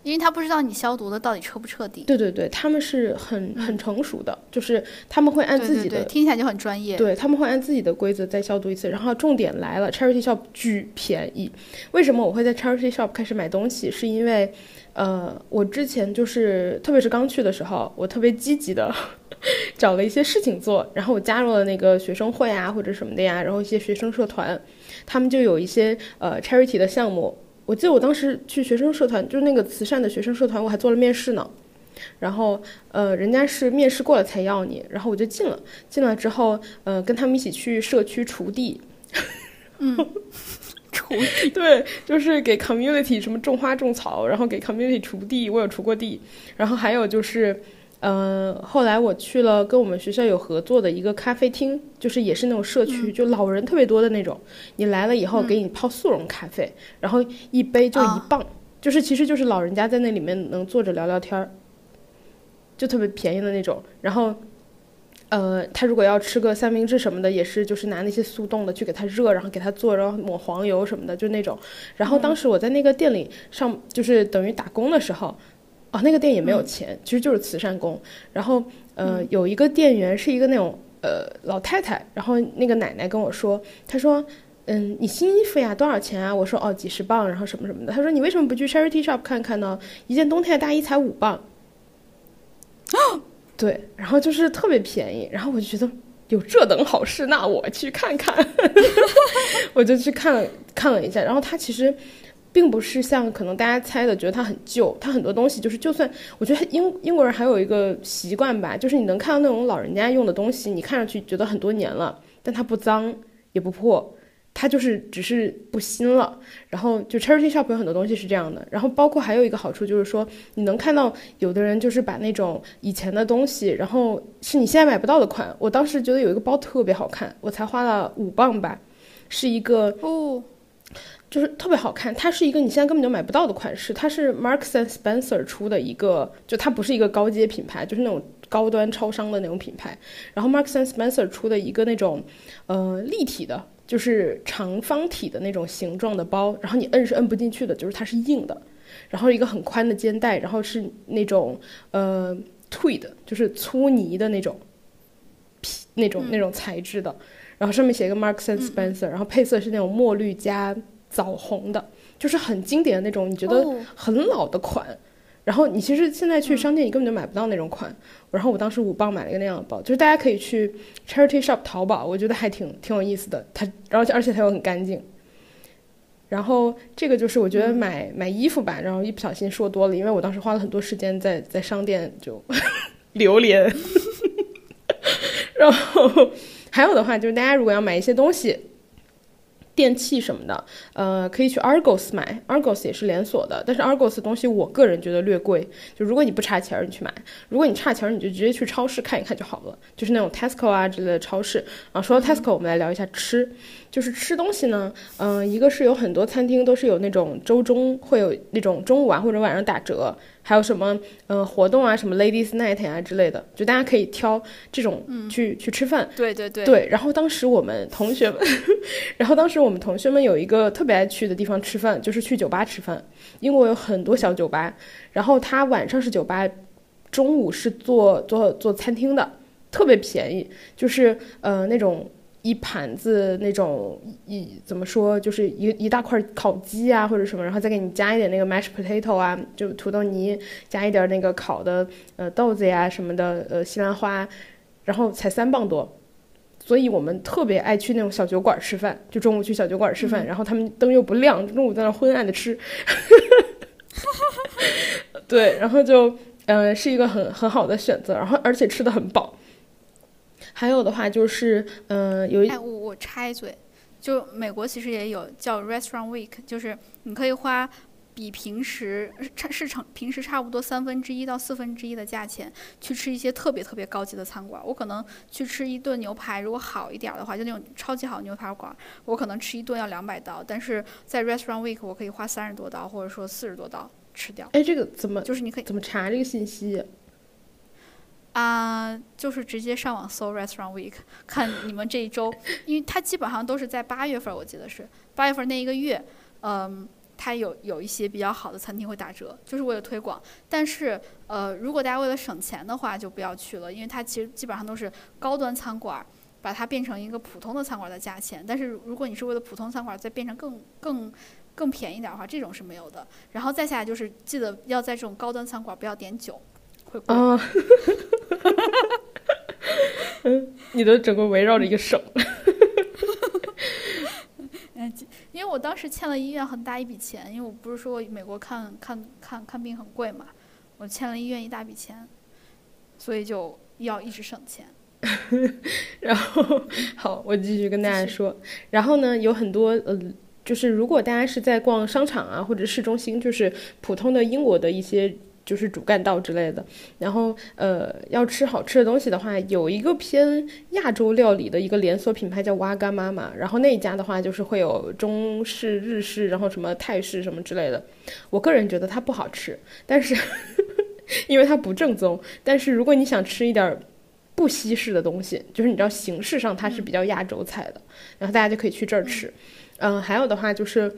因为他不知道你消毒的到底彻不彻底。对对对，他们是很很成熟的，就是他们会按自己的，听起来就很专业。对，他们会按自己的规则再消毒一次。然后重点来了，charity shop 巨便宜。为什么我会在 charity shop 开始买东西？是因为，呃，我之前就是特别是刚去的时候，我特别积极的 找了一些事情做，然后我加入了那个学生会啊或者什么的呀，然后一些学生社团，他们就有一些呃 charity 的项目。我记得我当时去学生社团，就是那个慈善的学生社团，我还做了面试呢。然后，呃，人家是面试过了才要你，然后我就进了。进了之后，呃，跟他们一起去社区锄地。嗯，锄地。对，就是给 community 什么种花种草，然后给 community 锄地，我有锄过地。然后还有就是。嗯，后来我去了跟我们学校有合作的一个咖啡厅，就是也是那种社区，就老人特别多的那种。你来了以后，给你泡速溶咖啡，然后一杯就一磅，就是其实就是老人家在那里面能坐着聊聊天儿，就特别便宜的那种。然后，呃，他如果要吃个三明治什么的，也是就是拿那些速冻的去给他热，然后给他做，然后抹黄油什么的，就那种。然后当时我在那个店里上，就是等于打工的时候。哦，那个店也没有钱，其实就是慈善工。然后，呃，有一个店员是一个那种呃老太太，然后那个奶奶跟我说，她说，嗯，你新衣服呀，多少钱啊？我说，哦，几十磅，然后什么什么的。她说，你为什么不去 charity shop 看看呢？一件冬天的大衣才五磅。啊，对，然后就是特别便宜。然后我就觉得有这等好事，那我去看看。我就去看了看了一下，然后他其实。并不是像可能大家猜的，觉得它很旧。它很多东西就是，就算我觉得英英国人还有一个习惯吧，就是你能看到那种老人家用的东西，你看上去觉得很多年了，但它不脏也不破，它就是只是不新了。然后就 charity shop 有很多东西是这样的。然后包括还有一个好处就是说，你能看到有的人就是把那种以前的东西，然后是你现在买不到的款。我当时觉得有一个包特别好看，我才花了五磅吧，是一个哦。就是特别好看，它是一个你现在根本就买不到的款式，它是 Marks and Spencer 出的一个，就它不是一个高阶品牌，就是那种高端超商的那种品牌。然后 Marks and Spencer 出的一个那种，呃，立体的，就是长方体的那种形状的包，然后你摁是摁不进去的，就是它是硬的，然后一个很宽的肩带，然后是那种呃 tweed，就是粗呢的那种皮那种那种材质的，然后上面写一个 Marks and Spencer，然后配色是那种墨绿加。枣红的，就是很经典的那种，你觉得很老的款。然后你其实现在去商店，你根本就买不到那种款。然后我当时五磅买了一个那样的包，就是大家可以去 charity shop 淘宝，我觉得还挺挺有意思的。它，然后而且它又很干净。然后这个就是我觉得买买衣服吧，然后一不小心说多了，因为我当时花了很多时间在在商店就 流连。然后还有的话就是大家如果要买一些东西。电器什么的，呃，可以去 Argos 买，Argos 也是连锁的，但是 Argos 东西我个人觉得略贵，就如果你不差钱儿，你去买；如果你差钱儿，你就直接去超市看一看就好了，就是那种 Tesco 啊之类的超市。啊，说到 Tesco，我们来聊一下吃，就是吃东西呢，嗯、一个是有很多餐厅都是有那种周中会有那种中午啊或者晚上打折，还有什么呃活动啊，什么 Ladies Night 啊之类的，就大家可以挑这种去、去吃饭。对对对，对，然后当时我们同学们，然后当时我们同学们有一个特别爱去的地方吃饭，就是去酒吧吃饭。英国有很多小酒吧，然后他晚上是酒吧，中午是做做做餐厅的，特别便宜，就是呃那种一盘子那种一怎么说，就是一一大块烤鸡啊或者什么，然后再给你加一点那个 mashed potato 啊，就土豆泥，加一点那个烤的呃豆子呀什么的，呃西兰花，然后才三磅多。所以我们特别爱去那种小酒馆吃饭，就中午去小酒馆吃饭，然后他们灯又不亮，中午在那昏暗的吃，对，然后就呃是一个很很好的选择，然后而且吃的很饱。还有的话就是，呃，有一哎，我我插一嘴，就美国其实也有叫 Restaurant Week，就是你可以花比平时差市场平时差不多三分之一到四分之一的价钱去吃一些特别特别高级的餐馆。我可能去吃一顿牛排，如果好一点儿的话，就那种超级好的牛排馆，我可能吃一顿要两百刀，但是在 Restaurant Week 我可以花三十多刀，或者说四十多刀吃掉。哎，这个怎么就是你可以怎么查这个信息？啊、就是直接上网搜 Restaurant Week，看你们这一周，因为它基本上都是在八月份，我记得是八月份那一个月，嗯，它有有一些比较好的餐厅会打折，就是为了推广。但是，呃，如果大家为了省钱的话，就不要去了，因为它其实基本上都是高端餐馆，把它变成一个普通的餐馆的价钱。但是如果你是为了普通餐馆再变成更更更便宜点的话，这种是没有的。然后再下来就是记得要在这种高端餐馆不要点酒，啊，嗯，你的整个围绕着一个省。嗯，因为我当时欠了医院很大一笔钱，因为我不是说我美国看看看看病很贵嘛，我欠了医院一大笔钱，所以就要一直省钱。然后好，我继续跟大家说。然后呢，有很多呃，就是如果大家是在逛商场啊，或者市中心，就是普通的英国的一些。就是主干道之类的，然后呃，要吃好吃的东西的话，有一个偏亚洲料理的一个连锁品牌叫哇干妈妈，然后那一家的话就是会有中式、日式，然后什么泰式什么之类的。我个人觉得它不好吃，但是 因为它不正宗。但是如果你想吃一点儿不西式的东西，就是你知道形式上它是比较亚洲菜的，然后大家就可以去这儿吃。嗯，还有的话就是。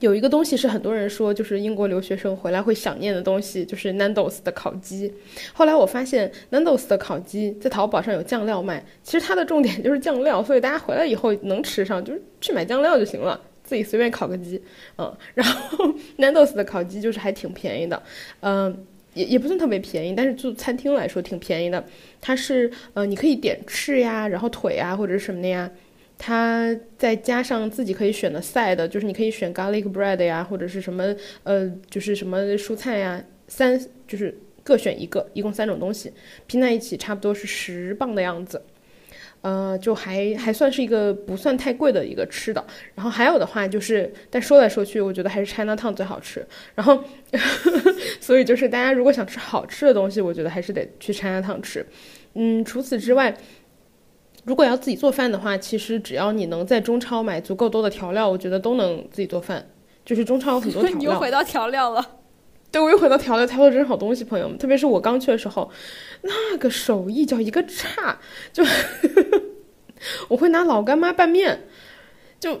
有一个东西是很多人说，就是英国留学生回来会想念的东西，就是 Nando's 的烤鸡。后来我发现 Nando's 的烤鸡在淘宝上有酱料卖，其实它的重点就是酱料，所以大家回来以后能吃上，就是去买酱料就行了，自己随便烤个鸡，嗯。然后 Nando's 的烤鸡就是还挺便宜的，嗯。也也不算特别便宜，但是就餐厅来说挺便宜的。它是呃，你可以点翅呀，然后腿啊，或者什么的呀。它再加上自己可以选的 side，就是你可以选 garlic bread 呀，或者是什么呃，就是什么蔬菜呀，三就是各选一个，一共三种东西，拼在一起差不多是十磅的样子。呃，就还还算是一个不算太贵的一个吃的。然后还有的话就是，但说来说去，我觉得还是 China Town 最好吃。然后，所以就是大家如果想吃好吃的东西，我觉得还是得去 China Town 吃。嗯，除此之外。如果要自己做饭的话，其实只要你能在中超买足够多的调料，我觉得都能自己做饭。就是中超有很多调料。你又回到调料了。对，我又回到调料，调料真是好东西，朋友们。特别是我刚去的时候，那个手艺叫一个差，就 我会拿老干妈拌面，就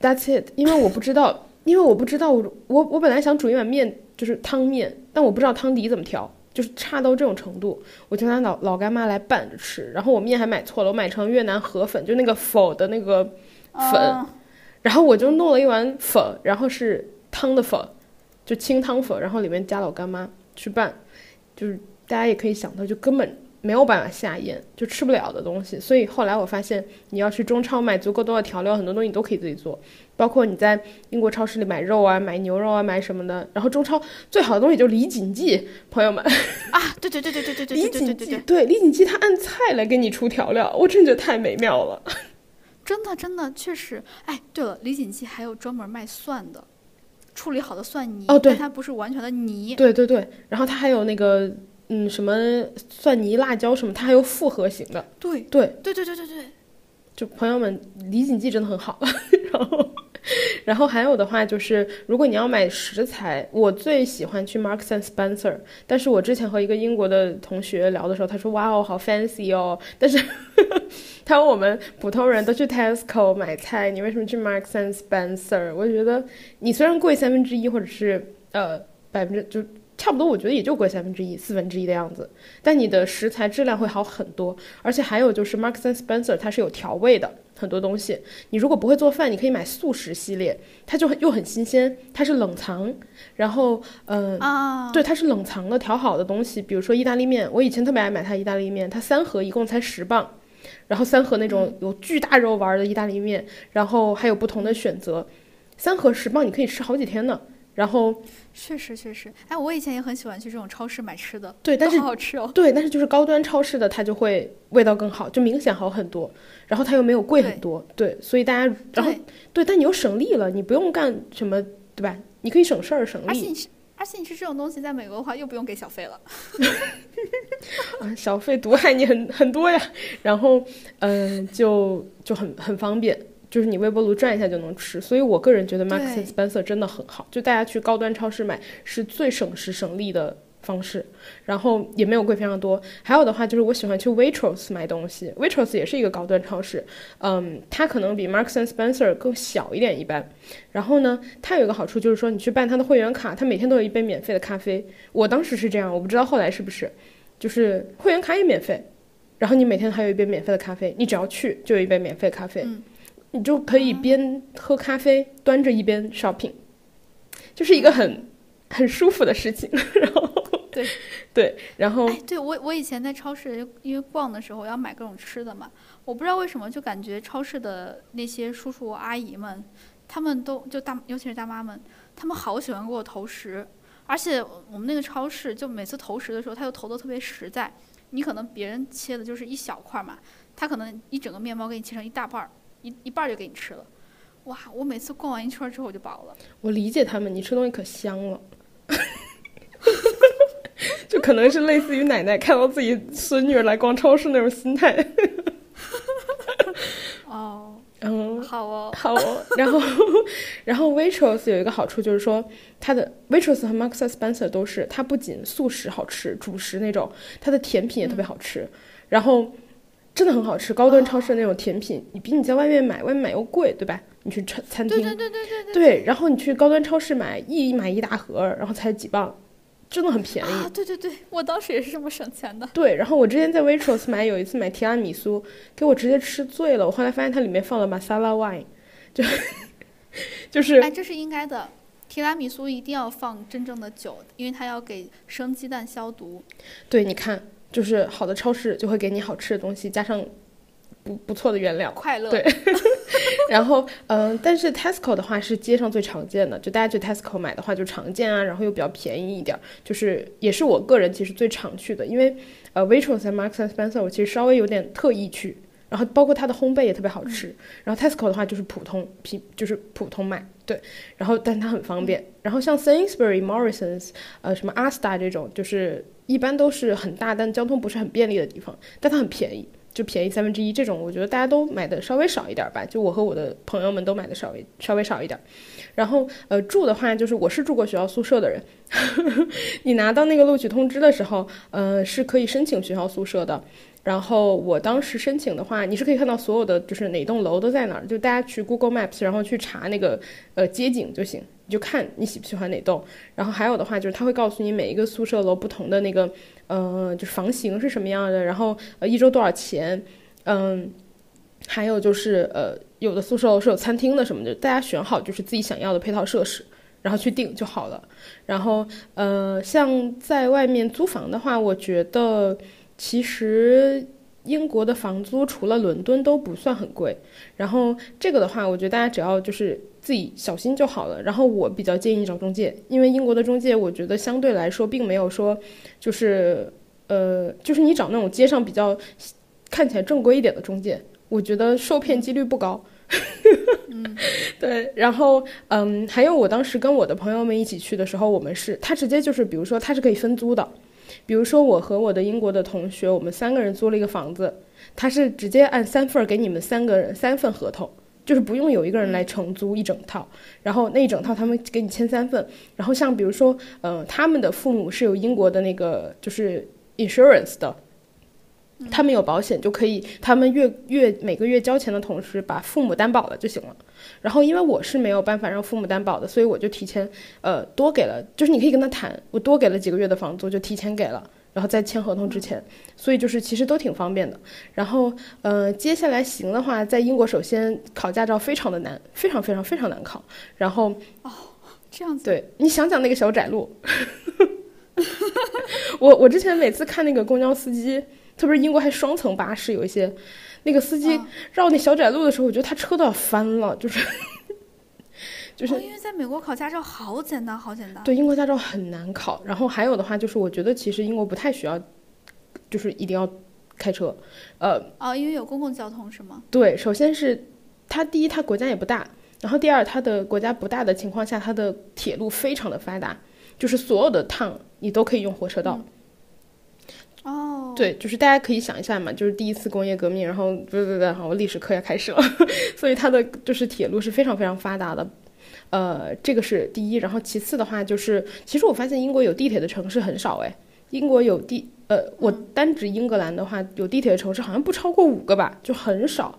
That's it。因为我不知道，因为我不知道，我我我本来想煮一碗面，就是汤面，但我不知道汤底怎么调。就是差到这种程度，我就拿老老干妈来拌着吃。然后我面还买错了，我买成越南河粉，就那个否的那个粉。哦然后我就弄了一碗粉，然后是汤的粉，就清汤粉，然后里面加老干妈去拌，就是大家也可以想到，就根本没有办法下咽，就吃不了的东西。所以后来我发现，你要去中超买足够多的调料，很多东西你都可以自己做，包括你在英国超市里买肉啊、买牛肉啊、买什么的。然后中超最好的东西就是李锦记，朋友们，啊，对对对对对对对李对对锦记对李锦记他按菜来给你出调料，我真觉得太美妙了。真的真的确实。哎，对了，李锦记还有专门卖蒜的，处理好的蒜泥。哦对它不是完全的泥。对对对，然后它还有那个嗯什么蒜泥、辣椒什么，它还有复合型的。对对，对对对对对，就朋友们，李锦记真的很好。然后，然后还有的话就是，如果你要买食材，我最喜欢去 Marks and Spencer。但是我之前和一个英国的同学聊的时候，他说：“哇哦，好 fancy 哦。”但是 他说我们普通人都去 Tesco 买菜，你为什么去 Marks and Spencer？我觉得你虽然贵三分之一，或者是呃百分之就差不多，我觉得也就贵三分之一、四分之一的样子，但你的食材质量会好很多。而且还有就是 Marks and Spencer 它是有调味的很多东西，你如果不会做饭，你可以买素食系列，它就很又很新鲜，它是冷藏，然后嗯。啊，对，它是冷藏的调好的东西，比如说意大利面，我以前特别爱买它意大利面，它三盒一共才十磅，然后三盒那种有巨大肉丸的意大利面，然后还有不同的选择，三盒十磅你可以吃好几天呢。然后确实确实。哎，我以前也很喜欢去这种超市买吃的，对，但是好好吃哦。对，但是就是高端超市的它就会味道更好，就明显好很多，然后它又没有贵很多，对，所以大家然后对，对，但你又省力了，你不用干什么，对吧？你可以省事儿省力而且而且你吃这种东西，在美国的话又不用给小费了。啊，小费毒害你很很多呀。然后嗯、就就很很方便。就是你微波炉转一下就能吃，所以我个人觉得 Marks 对 and Spencer 真的很好，就大家去高端超市买是最省时省力的方式，然后也没有贵非常多。还有的话就是我喜欢去 Waitrose 买东西，Waitrose 也是一个高端超市，嗯，它可能比 Marks and Spencer 更小一点一般。然后呢，它有一个好处就是说你去办它的会员卡，它每天都有一杯免费的咖啡。我当时是这样，我不知道后来是不是，就是会员卡也免费，然后你每天还有一杯免费的咖啡，你只要去就有一杯免费咖啡。嗯你就可以边喝咖啡端着一边 shopping，就是一个很很舒服的事情。然后对。对，然后哎，对我我以前在超市，因为逛的时候要买各种吃的嘛，我不知道为什么就感觉超市的那些叔叔阿姨们，他们都就大，尤其是大妈们，他们好喜欢给我投食，而且我们那个超市就每次投食的时候，他又投的特别实在。你可能别人切的就是一小块嘛，他可能一整个面包给你切成一大半儿，一一半就给你吃了。哇！我每次逛完一圈之后我就饱了。我理解他们，你吃东西可香了。就可能是类似于奶奶看到自己孙女儿来逛超市那种心态 哦，嗯，好哦，好哦，然后，然后 Waitrose 有一个好处就是说，它的 Waitrose 和 Marks Spencer 都是，它不仅素食好吃，主食那种，它的甜品也特别好吃，然后真的很好吃，高端超市那种甜品，你比你在外面买，外面买又贵，对吧？你去餐餐厅，对对对对对对对，然后你去高端超市买一买一大盒，然后才几磅，真的很便宜。啊，对对对，我当时也是这么省钱的。对，然后我之前在 Waitrose 买，有一次买提拉米苏，给我直接吃醉了。我后来发现它里面放了 masala wine，就 就是哎，这是应该的。提拉米苏一定要放真正的酒，因为它要给生鸡蛋消毒。对，你看，就是好的超市就会给你好吃的东西，加上不不错的原料。快乐。对。然后，嗯、但是 Tesco 的话是街上最常见的，就大家去 Tesco 买的话就常见啊，然后又比较便宜一点，就是也是我个人其实最常去的，因为呃 Waitrose 和 Marks and Spencer 我其实稍微有点特意去，然后包括它的烘焙也特别好吃，然后 Tesco 的话就是普通平就是普通买，对，然后但它很方便，然后像 Sainsbury、Morrisons 呃什么 Asta 这种，就是一般都是很大但交通不是很便利的地方，但它很便宜。就便宜三分之一这种，我觉得大家都买的稍微少一点吧。就我和我的朋友们都买的稍微稍微少一点。然后呃住的话，就是我是住过学校宿舍的人，你拿到那个录取通知的时候，呃是可以申请学校宿舍的。然后我当时申请的话，你是可以看到所有的就是哪栋楼都在哪儿，就大家去 Google Maps，然后去查那个呃街景就行，就看你喜不喜欢哪栋。然后还有的话就是他会告诉你每一个宿舍楼不同的那个呃就房型是什么样的，然后呃一周多少钱，嗯，还有就是呃有的宿舍楼是有餐厅的什么的，大家选好就是自己想要的配套设施。然后去订就好了。然后，呃，像在外面租房的话，我觉得其实英国的房租除了伦敦都不算很贵。然后这个的话，我觉得大家只要就是自己小心就好了。然后我比较建议找中介，因为英国的中介我觉得相对来说并没有说就是呃，就是你找那种街上比较看起来正规一点的中介。我觉得受骗几率不高。对，然后嗯，还有我当时跟我的朋友们一起去的时候，我们是他直接就是，比如说他是可以分租的，比如说我和我的英国的同学，我们三个人租了一个房子，他是直接按三份给你们三个人三份合同，就是不用有一个人来承租一整套，然后那一整套他们给你签三份，然后像比如说，嗯，他们的父母是有英国的那个就是 insurance 的。他们有保险就可以，他们月月每个月交钱的同时把父母担保了就行了。然后因为我是没有办法让父母担保的，所以我就提前呃多给了，就是你可以跟他谈，我多给了几个月的房租就提前给了，然后在签合同之前，所以就是其实都挺方便的。然后呃接下来行的话，在英国首先考驾照非常的难，非常非常非常难考。然后哦这样子，对你想想那个小窄路，我我之前每次看那个公交司机。特别是英国还双层巴士，有一些那个司机绕那小窄路的时候，我觉得他车都要翻了，就是就是因为在美国考驾照好简单，好简单。对，英国驾照很难考。然后还有的话就是，我觉得其实英国不太需要，就是一定要开车，呃，哦，因为有公共交通是吗？对，首先是它第一，它国家也不大，然后第二，它的国家不大的情况下，它的铁路非常的发达，就是所有的趟你都可以用火车到。哦，对，就是大家可以想一下嘛，就是第一次工业革命，然后对对对，好，我历史课要开始了，所以它的就是铁路是非常非常发达的，呃，这个是第一，然后其次的话就是，其实我发现英国有地铁的城市很少哎，英国有地，呃，我单指英格兰的话，有地铁的城市好像不超过五个吧，就很少，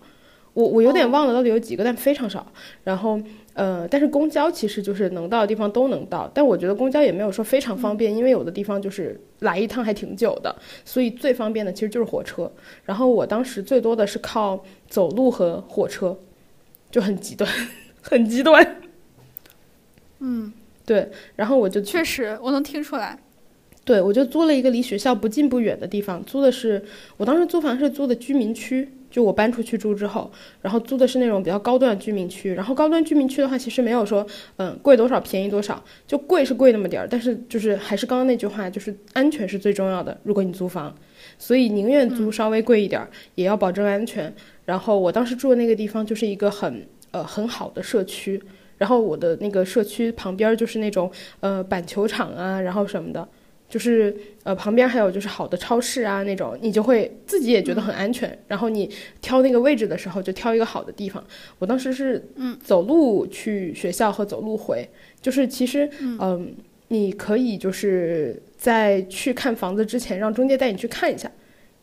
我我有点忘了到底有几个，但非常少，然后。呃，但是公交其实就是能到的地方都能到，但我觉得公交也没有说非常方便，因为有的地方就是来一趟还挺久的，所以最方便的其实就是火车。然后我当时最多的是靠走路和火车，就很极端，很极端。嗯，对，然后我就确实我能听出来，对我就租了一个离学校不近不远的地方，租的是我当时租房是租的居民区。就我搬出去住之后，然后租的是那种比较高端的居民区。然后高端居民区的话，其实没有说，嗯，贵多少便宜多少，就贵是贵那么点儿。但是就是还是刚刚那句话，就是安全是最重要的。如果你租房，所以宁愿租稍微贵一点儿，也要保证安全。然后我当时住的那个地方就是一个很呃很好的社区，然后我的那个社区旁边就是那种呃板球场啊，然后什么的。就是呃，旁边还有就是好的超市啊，那种你就会自己也觉得很安全。然后你挑那个位置的时候，就挑一个好的地方。我当时是嗯，走路去学校和走路回，就是其实嗯，你可以就是在去看房子之前，让中介带你去看一下，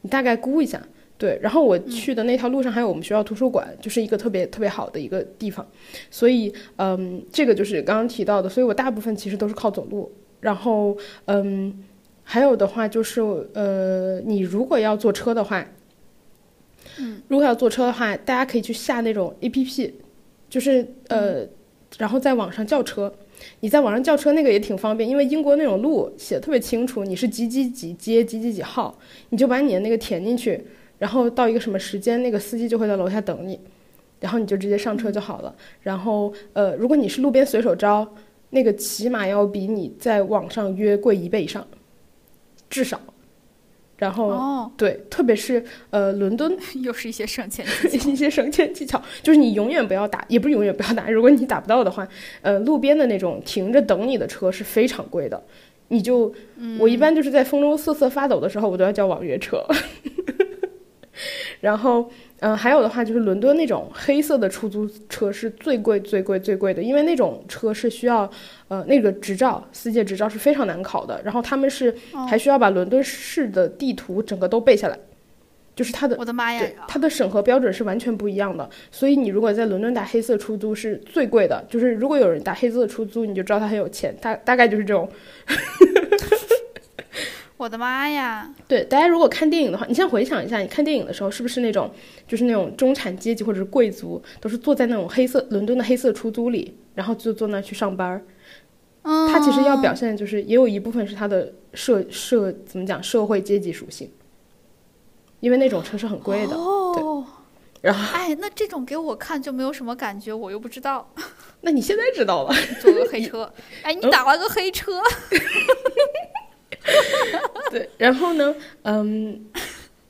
你大概估一下。对，然后我去的那条路上还有我们学校图书馆，就是一个特别特别好的一个地方。所以嗯，这个就是刚刚提到的，所以我大部分其实都是靠走路。然后，嗯，还有的话就是，呃，你如果要坐车的话，嗯，如果要坐车的话，大家可以去下那种 A P P，就是呃，然后在网上叫车。你在网上叫车那个也挺方便，因为英国那种路写的特别清楚，你是几几几街几几几号，你就把你的那个填进去，然后到一个什么时间，那个司机就会在楼下等你，然后你就直接上车就好了。然后，呃，如果你是路边随手招。那个起码要比你在网上约贵一倍以上，至少。然后，对，特别是呃，伦敦 又是一些省钱 一些省钱技巧，就是你永远不要打，也不是永远不要打。如果你打不到的话，呃，路边的那种停着等你的车是非常贵的。你就，我一般就是在风中瑟瑟发抖的时候，我都要叫网约车。然后。嗯，还有的话就是伦敦那种黑色的出租车是最贵、最贵、最贵的，因为那种车是需要，呃，那个执照，司机执照是非常难考的。然后他们是还需要把伦敦市的地图整个都背下来，就是他的，我的妈呀，他的审核标准是完全不一样的。所以你如果在伦敦打黑色出租是最贵的，就是如果有人打黑色出租，你就知道他很有钱，大大概就是这种。我的妈呀！对，大家如果看电影的话，你先回想一下，你看电影的时候是不是那种，就是那种中产阶级或者是贵族，都是坐在那种黑色伦敦的黑色出租里，然后就坐那去上班儿。嗯，他其实要表现就是也有一部分是他的社社怎么讲社会阶级属性，因为那种车是很贵的。哦。然后，哎，那这种给我看就没有什么感觉，我又不知道。那你现在知道了？坐个黑车，哎，你打了个黑车。对，然后呢，嗯，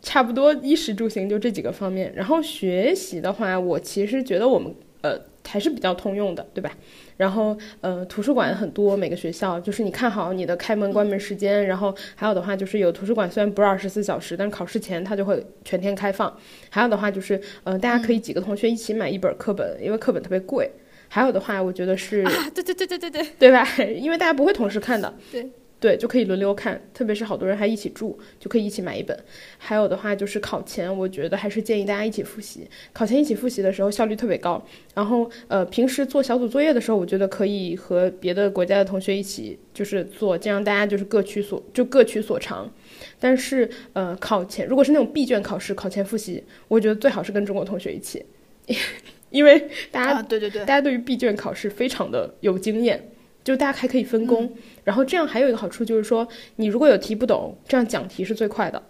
差不多衣食住行就这几个方面。然后学习的话，我其实觉得我们呃还是比较通用的，对吧？然后呃图书馆很多，每个学校就是你看好你的开门关门时间。然后还有的话就是有图书馆虽然不是二十四小时，但是考试前它就会全天开放。还有的话就是呃大家可以几个同学一起买一本课本，因为课本特别贵。还有的话，我觉得是，对对对对对对，对吧？因为大家不会同时看的，对对，就可以轮流看。特别是好多人还一起住，就可以一起买一本。还有的话就是考前，我觉得还是建议大家一起复习。考前一起复习的时候效率特别高。然后呃，平时做小组作业的时候，我觉得可以和别的国家的同学一起就是做，这样大家就是各取所就各取所长。但是呃，考前如果是那种闭卷考试，考前复习，我觉得最好是跟中国同学一起。因为大家对对对，大家对于闭卷考试非常的有经验，就大家还可以分工，然后这样还有一个好处就是说，你如果有题不懂，这样讲题是最快的。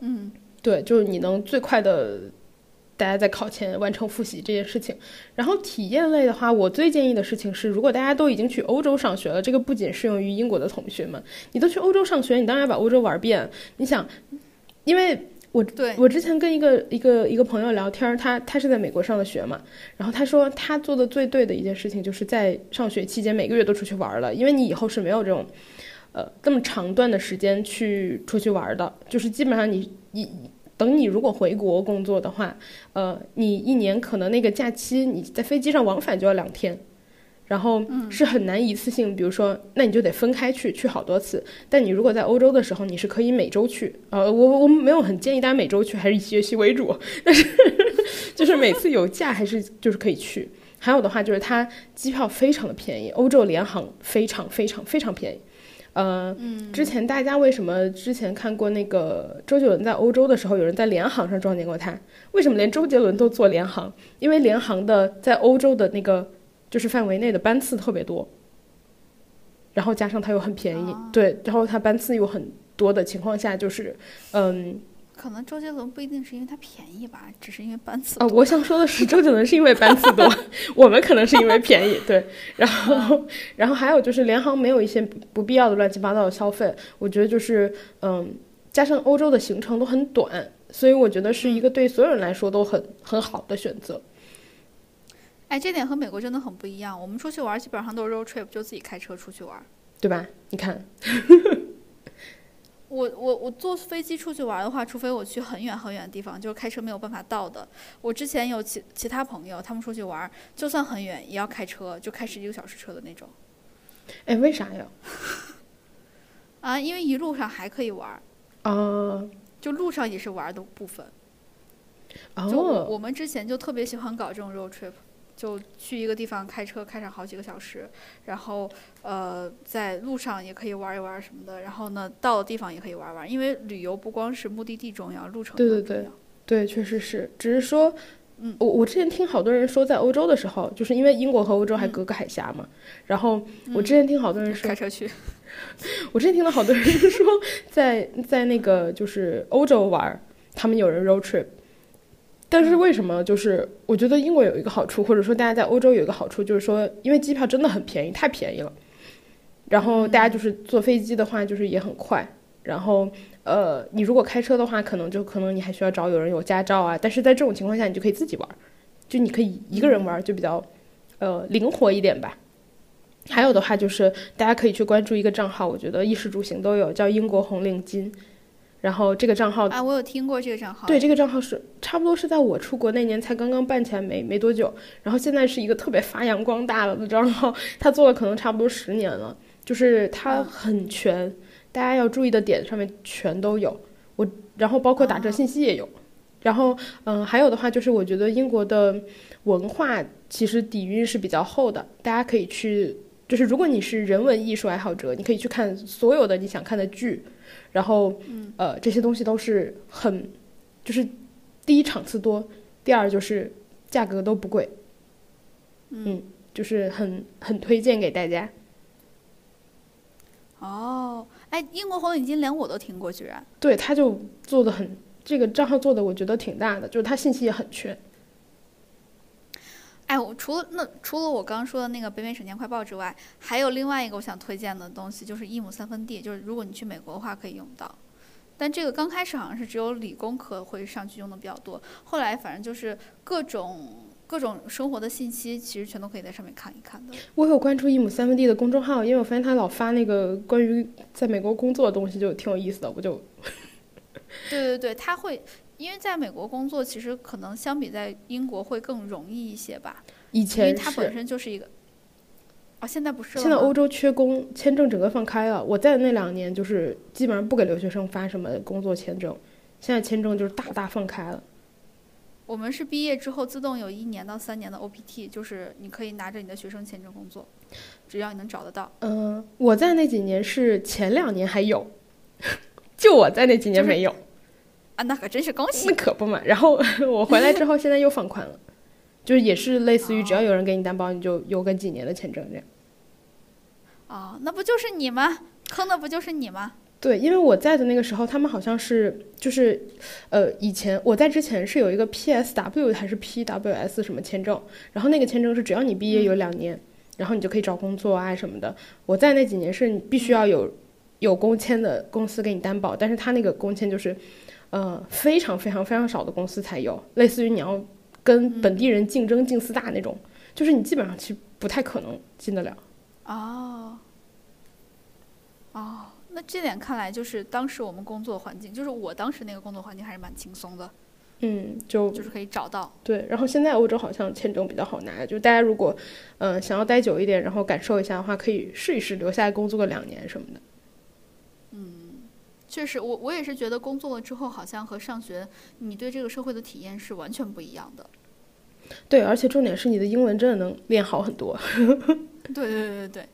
嗯，对，就是你能最快的，大家在考前完成复习这件事情。然后体验类的话，我最建议的事情是，如果大家都已经去欧洲上学了，这个不仅适用于英国的同学们，你都去欧洲上学，你当然要把欧洲玩遍。你想，因为。我对我之前跟一个一个一个朋友聊天，他他是在美国上的学嘛，然后他说他做的最对的一件事情就是在上学期间每个月都出去玩了，因为你以后是没有这种，呃这么长段的时间去出去玩的，就是基本上你你等你如果回国工作的话，呃你一年可能那个假期你在飞机上往返就要两天。然后是很难一次性，比如说，那你就得分开去，去好多次。但你如果在欧洲的时候，你是可以每周去。呃，我我没有很建议大家每周去，还是以学习为主。但是 就是每次有假还是就是可以去。还有的话就是它机票非常的便宜，欧洲联航非常非常非常便宜。呃，之前大家为什么之前看过那个周杰伦在欧洲的时候，有人在联航上撞见过他？为什么连周杰伦都坐联航？因为联航的在欧洲的那个。就是范围内的班次特别多，然后加上它又很便宜，对，然后它班次又很多的情况下，就是，嗯，可能周杰伦不一定是因为它便宜吧，只是因为班次啊。我想说的是，周杰伦是因为班次多，我们可能是因为便宜，对。然后，然后还有就是联航没有一些不必要的乱七八糟的消费，我觉得就是，嗯，加上欧洲的行程都很短，所以我觉得是一个对所有人来说都很很好的选择。哎，这点和美国真的很不一样。我们出去玩基本上都是 road trip，就自己开车出去玩，对吧？你看，我我我坐飞机出去玩的话，除非我去很远很远的地方，就是开车没有办法到的。我之前有其其他朋友，他们出去玩，就算很远也要开车，就开十几个小时车的那种。哎，为啥呀？啊，因为一路上还可以玩。啊。就路上也是玩的部分。哦。就我们之前就特别喜欢搞这种 road trip。就去一个地方开车开上好几个小时，然后呃在路上也可以玩一玩什么的，然后呢到了地方也可以玩玩，因为旅游不光是目的地重要，路程对对对。对，确实是，只是说，嗯，我我之前听好多人说，在欧洲的时候，就是因为英国和欧洲还隔个海峡嘛，然后我之前听好多人说开车去，我之前听到好多人说在在那个就是欧洲玩，他们有人 road trip。但是为什么？就是我觉得英国有一个好处，或者说大家在欧洲有一个好处，就是说，因为机票真的很便宜，太便宜了。然后大家就是坐飞机的话，就是也很快。然后，呃，你如果开车的话，可能就可能你还需要找有人有驾照啊。但是在这种情况下，你就可以自己玩，就你可以一个人玩，就比较，呃，灵活一点吧。还有的话就是大家可以去关注一个账号，我觉得衣食住行都有，叫英国红领巾。然后这个账号啊，我有听过这个账号。对，这个账号是差不多是在我出国那年才刚刚办起来没没多久，然后现在是一个特别发扬光大了的账号，他做了可能差不多十年了，就是他很全，大家要注意的点上面全都有。我然后包括打折信息也有，然后嗯，还有的话就是我觉得英国的文化其实底蕴是比较厚的，大家可以去，就是如果你是人文艺术爱好者，你可以去看所有的你想看的剧。然后，呃，这些东西都是很，就是第一场次多，第二就是价格都不贵，嗯，就是很很推荐给大家。哦，哎，英国红领巾连我都听过，居然。对，他就做的很，这个账号做的我觉得挺大的，就是他信息也很全。哎，我除了那除了我刚刚说的那个北美省钱快报之外，还有另外一个我想推荐的东西，就是一亩三分地。就是如果你去美国的话，可以用到，但这个刚开始好像是只有理工科会上去用的比较多，后来反正就是各种各种生活的信息，其实全都可以在上面看一看的。我有关注一亩三分地的公众号，因为我发现他老发那个关于在美国工作的东西，就挺有意思的，我就。对对对，他会，因为在美国工作，其实可能相比在英国会更容易一些吧。以前因为它本身就是一个。哦，现在不是了现在欧洲缺工，签证整个放开了。我在的那两年就是基本上不给留学生发什么工作签证，现在签证就是大大放开了。我们是毕业之后自动有一年到三年的 OPT，就是你可以拿着你的学生签证工作，只要你能找得到。嗯、我在那几年是前两年还有，就我在那几年没有，啊，那可真是恭喜那！可不嘛。然后 我回来之后，现在又放宽了，就是也是类似于只要有人给你担保，你就有个几年的签证这样。哦，那不就是你吗？坑的不就是你吗？对，因为我在的那个时候，他们好像是就是，呃，以前我在之前是有一个 PSW 还是 PWS 什么签证，然后那个签证是只要你毕业有两年，然后你就可以找工作啊什么的。我在那几年是你必须要有有工签的公司给你担保，但是他那个工签就是，呃，非常非常非常少的公司才有，类似于你要跟本地人竞争进四大那种，就是你基本上其实不太可能进得了。哦，哦，那这点看来就是当时我们工作环境，就是我当时那个工作环境还是蛮轻松的，嗯，就就是可以找到。对，然后现在欧洲好像签证比较好拿，就大家如果嗯、呃想要待久一点，然后感受一下的话，可以试一试留下来工作个两年什么的。确实，我我也是觉得工作了之后，好像和上学你对这个社会的体验是完全不一样的。对，而且重点是你的英文真的能练好很多。对对对对对。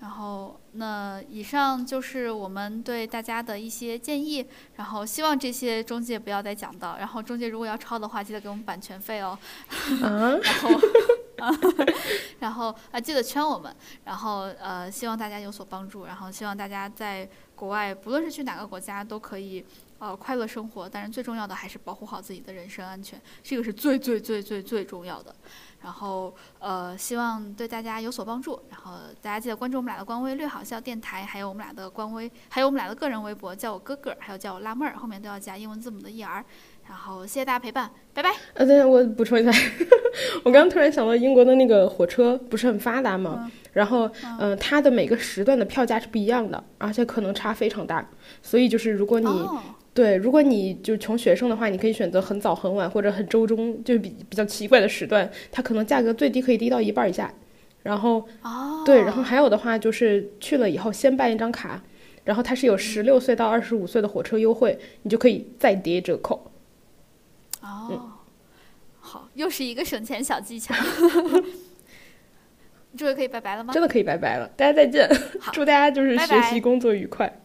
然后，那以上就是我们对大家的一些建议。然后，希望这些中介不要再讲到。然后，中介如果要抄的话，记得给我们版权费哦。啊，然后，然后啊，记得圈我们。然后呃，希望大家有所帮助。然后，希望大家在国外，不论是去哪个国家，都可以呃快乐生活。但是最重要的还是保护好自己的人身安全，这个是最最最最最重要的。然后呃，希望对大家有所帮助。然后大家记得关注我们俩的官微“略好笑电台”，还有我们俩的官微，还有我们俩的个人微博，叫我哥哥，还有叫我辣妹儿，后面都要加英文字母的 “er”。然后谢谢大家陪伴，拜拜。呃，等一下我补充一下，我刚刚突然想到，英国的那个火车不是很发达吗？然后，嗯、它的每个时段的票价是不一样的，而且可能差非常大。所以就是如果你、哦对，如果你就穷学生的话，你可以选择很早、很晚或者很周中，就是比比较奇怪的时段，它可能价格最低可以低到一半以下。然后，哦，对，然后还有的话就是去了以后先办一张卡，然后它是有十六岁到二十五岁的火车优惠，你就可以再叠折扣。哦，好，又是一个省钱小技巧。这回可以拜拜了吗？真的可以拜拜了，大家再见，祝大家就是学习工作愉快。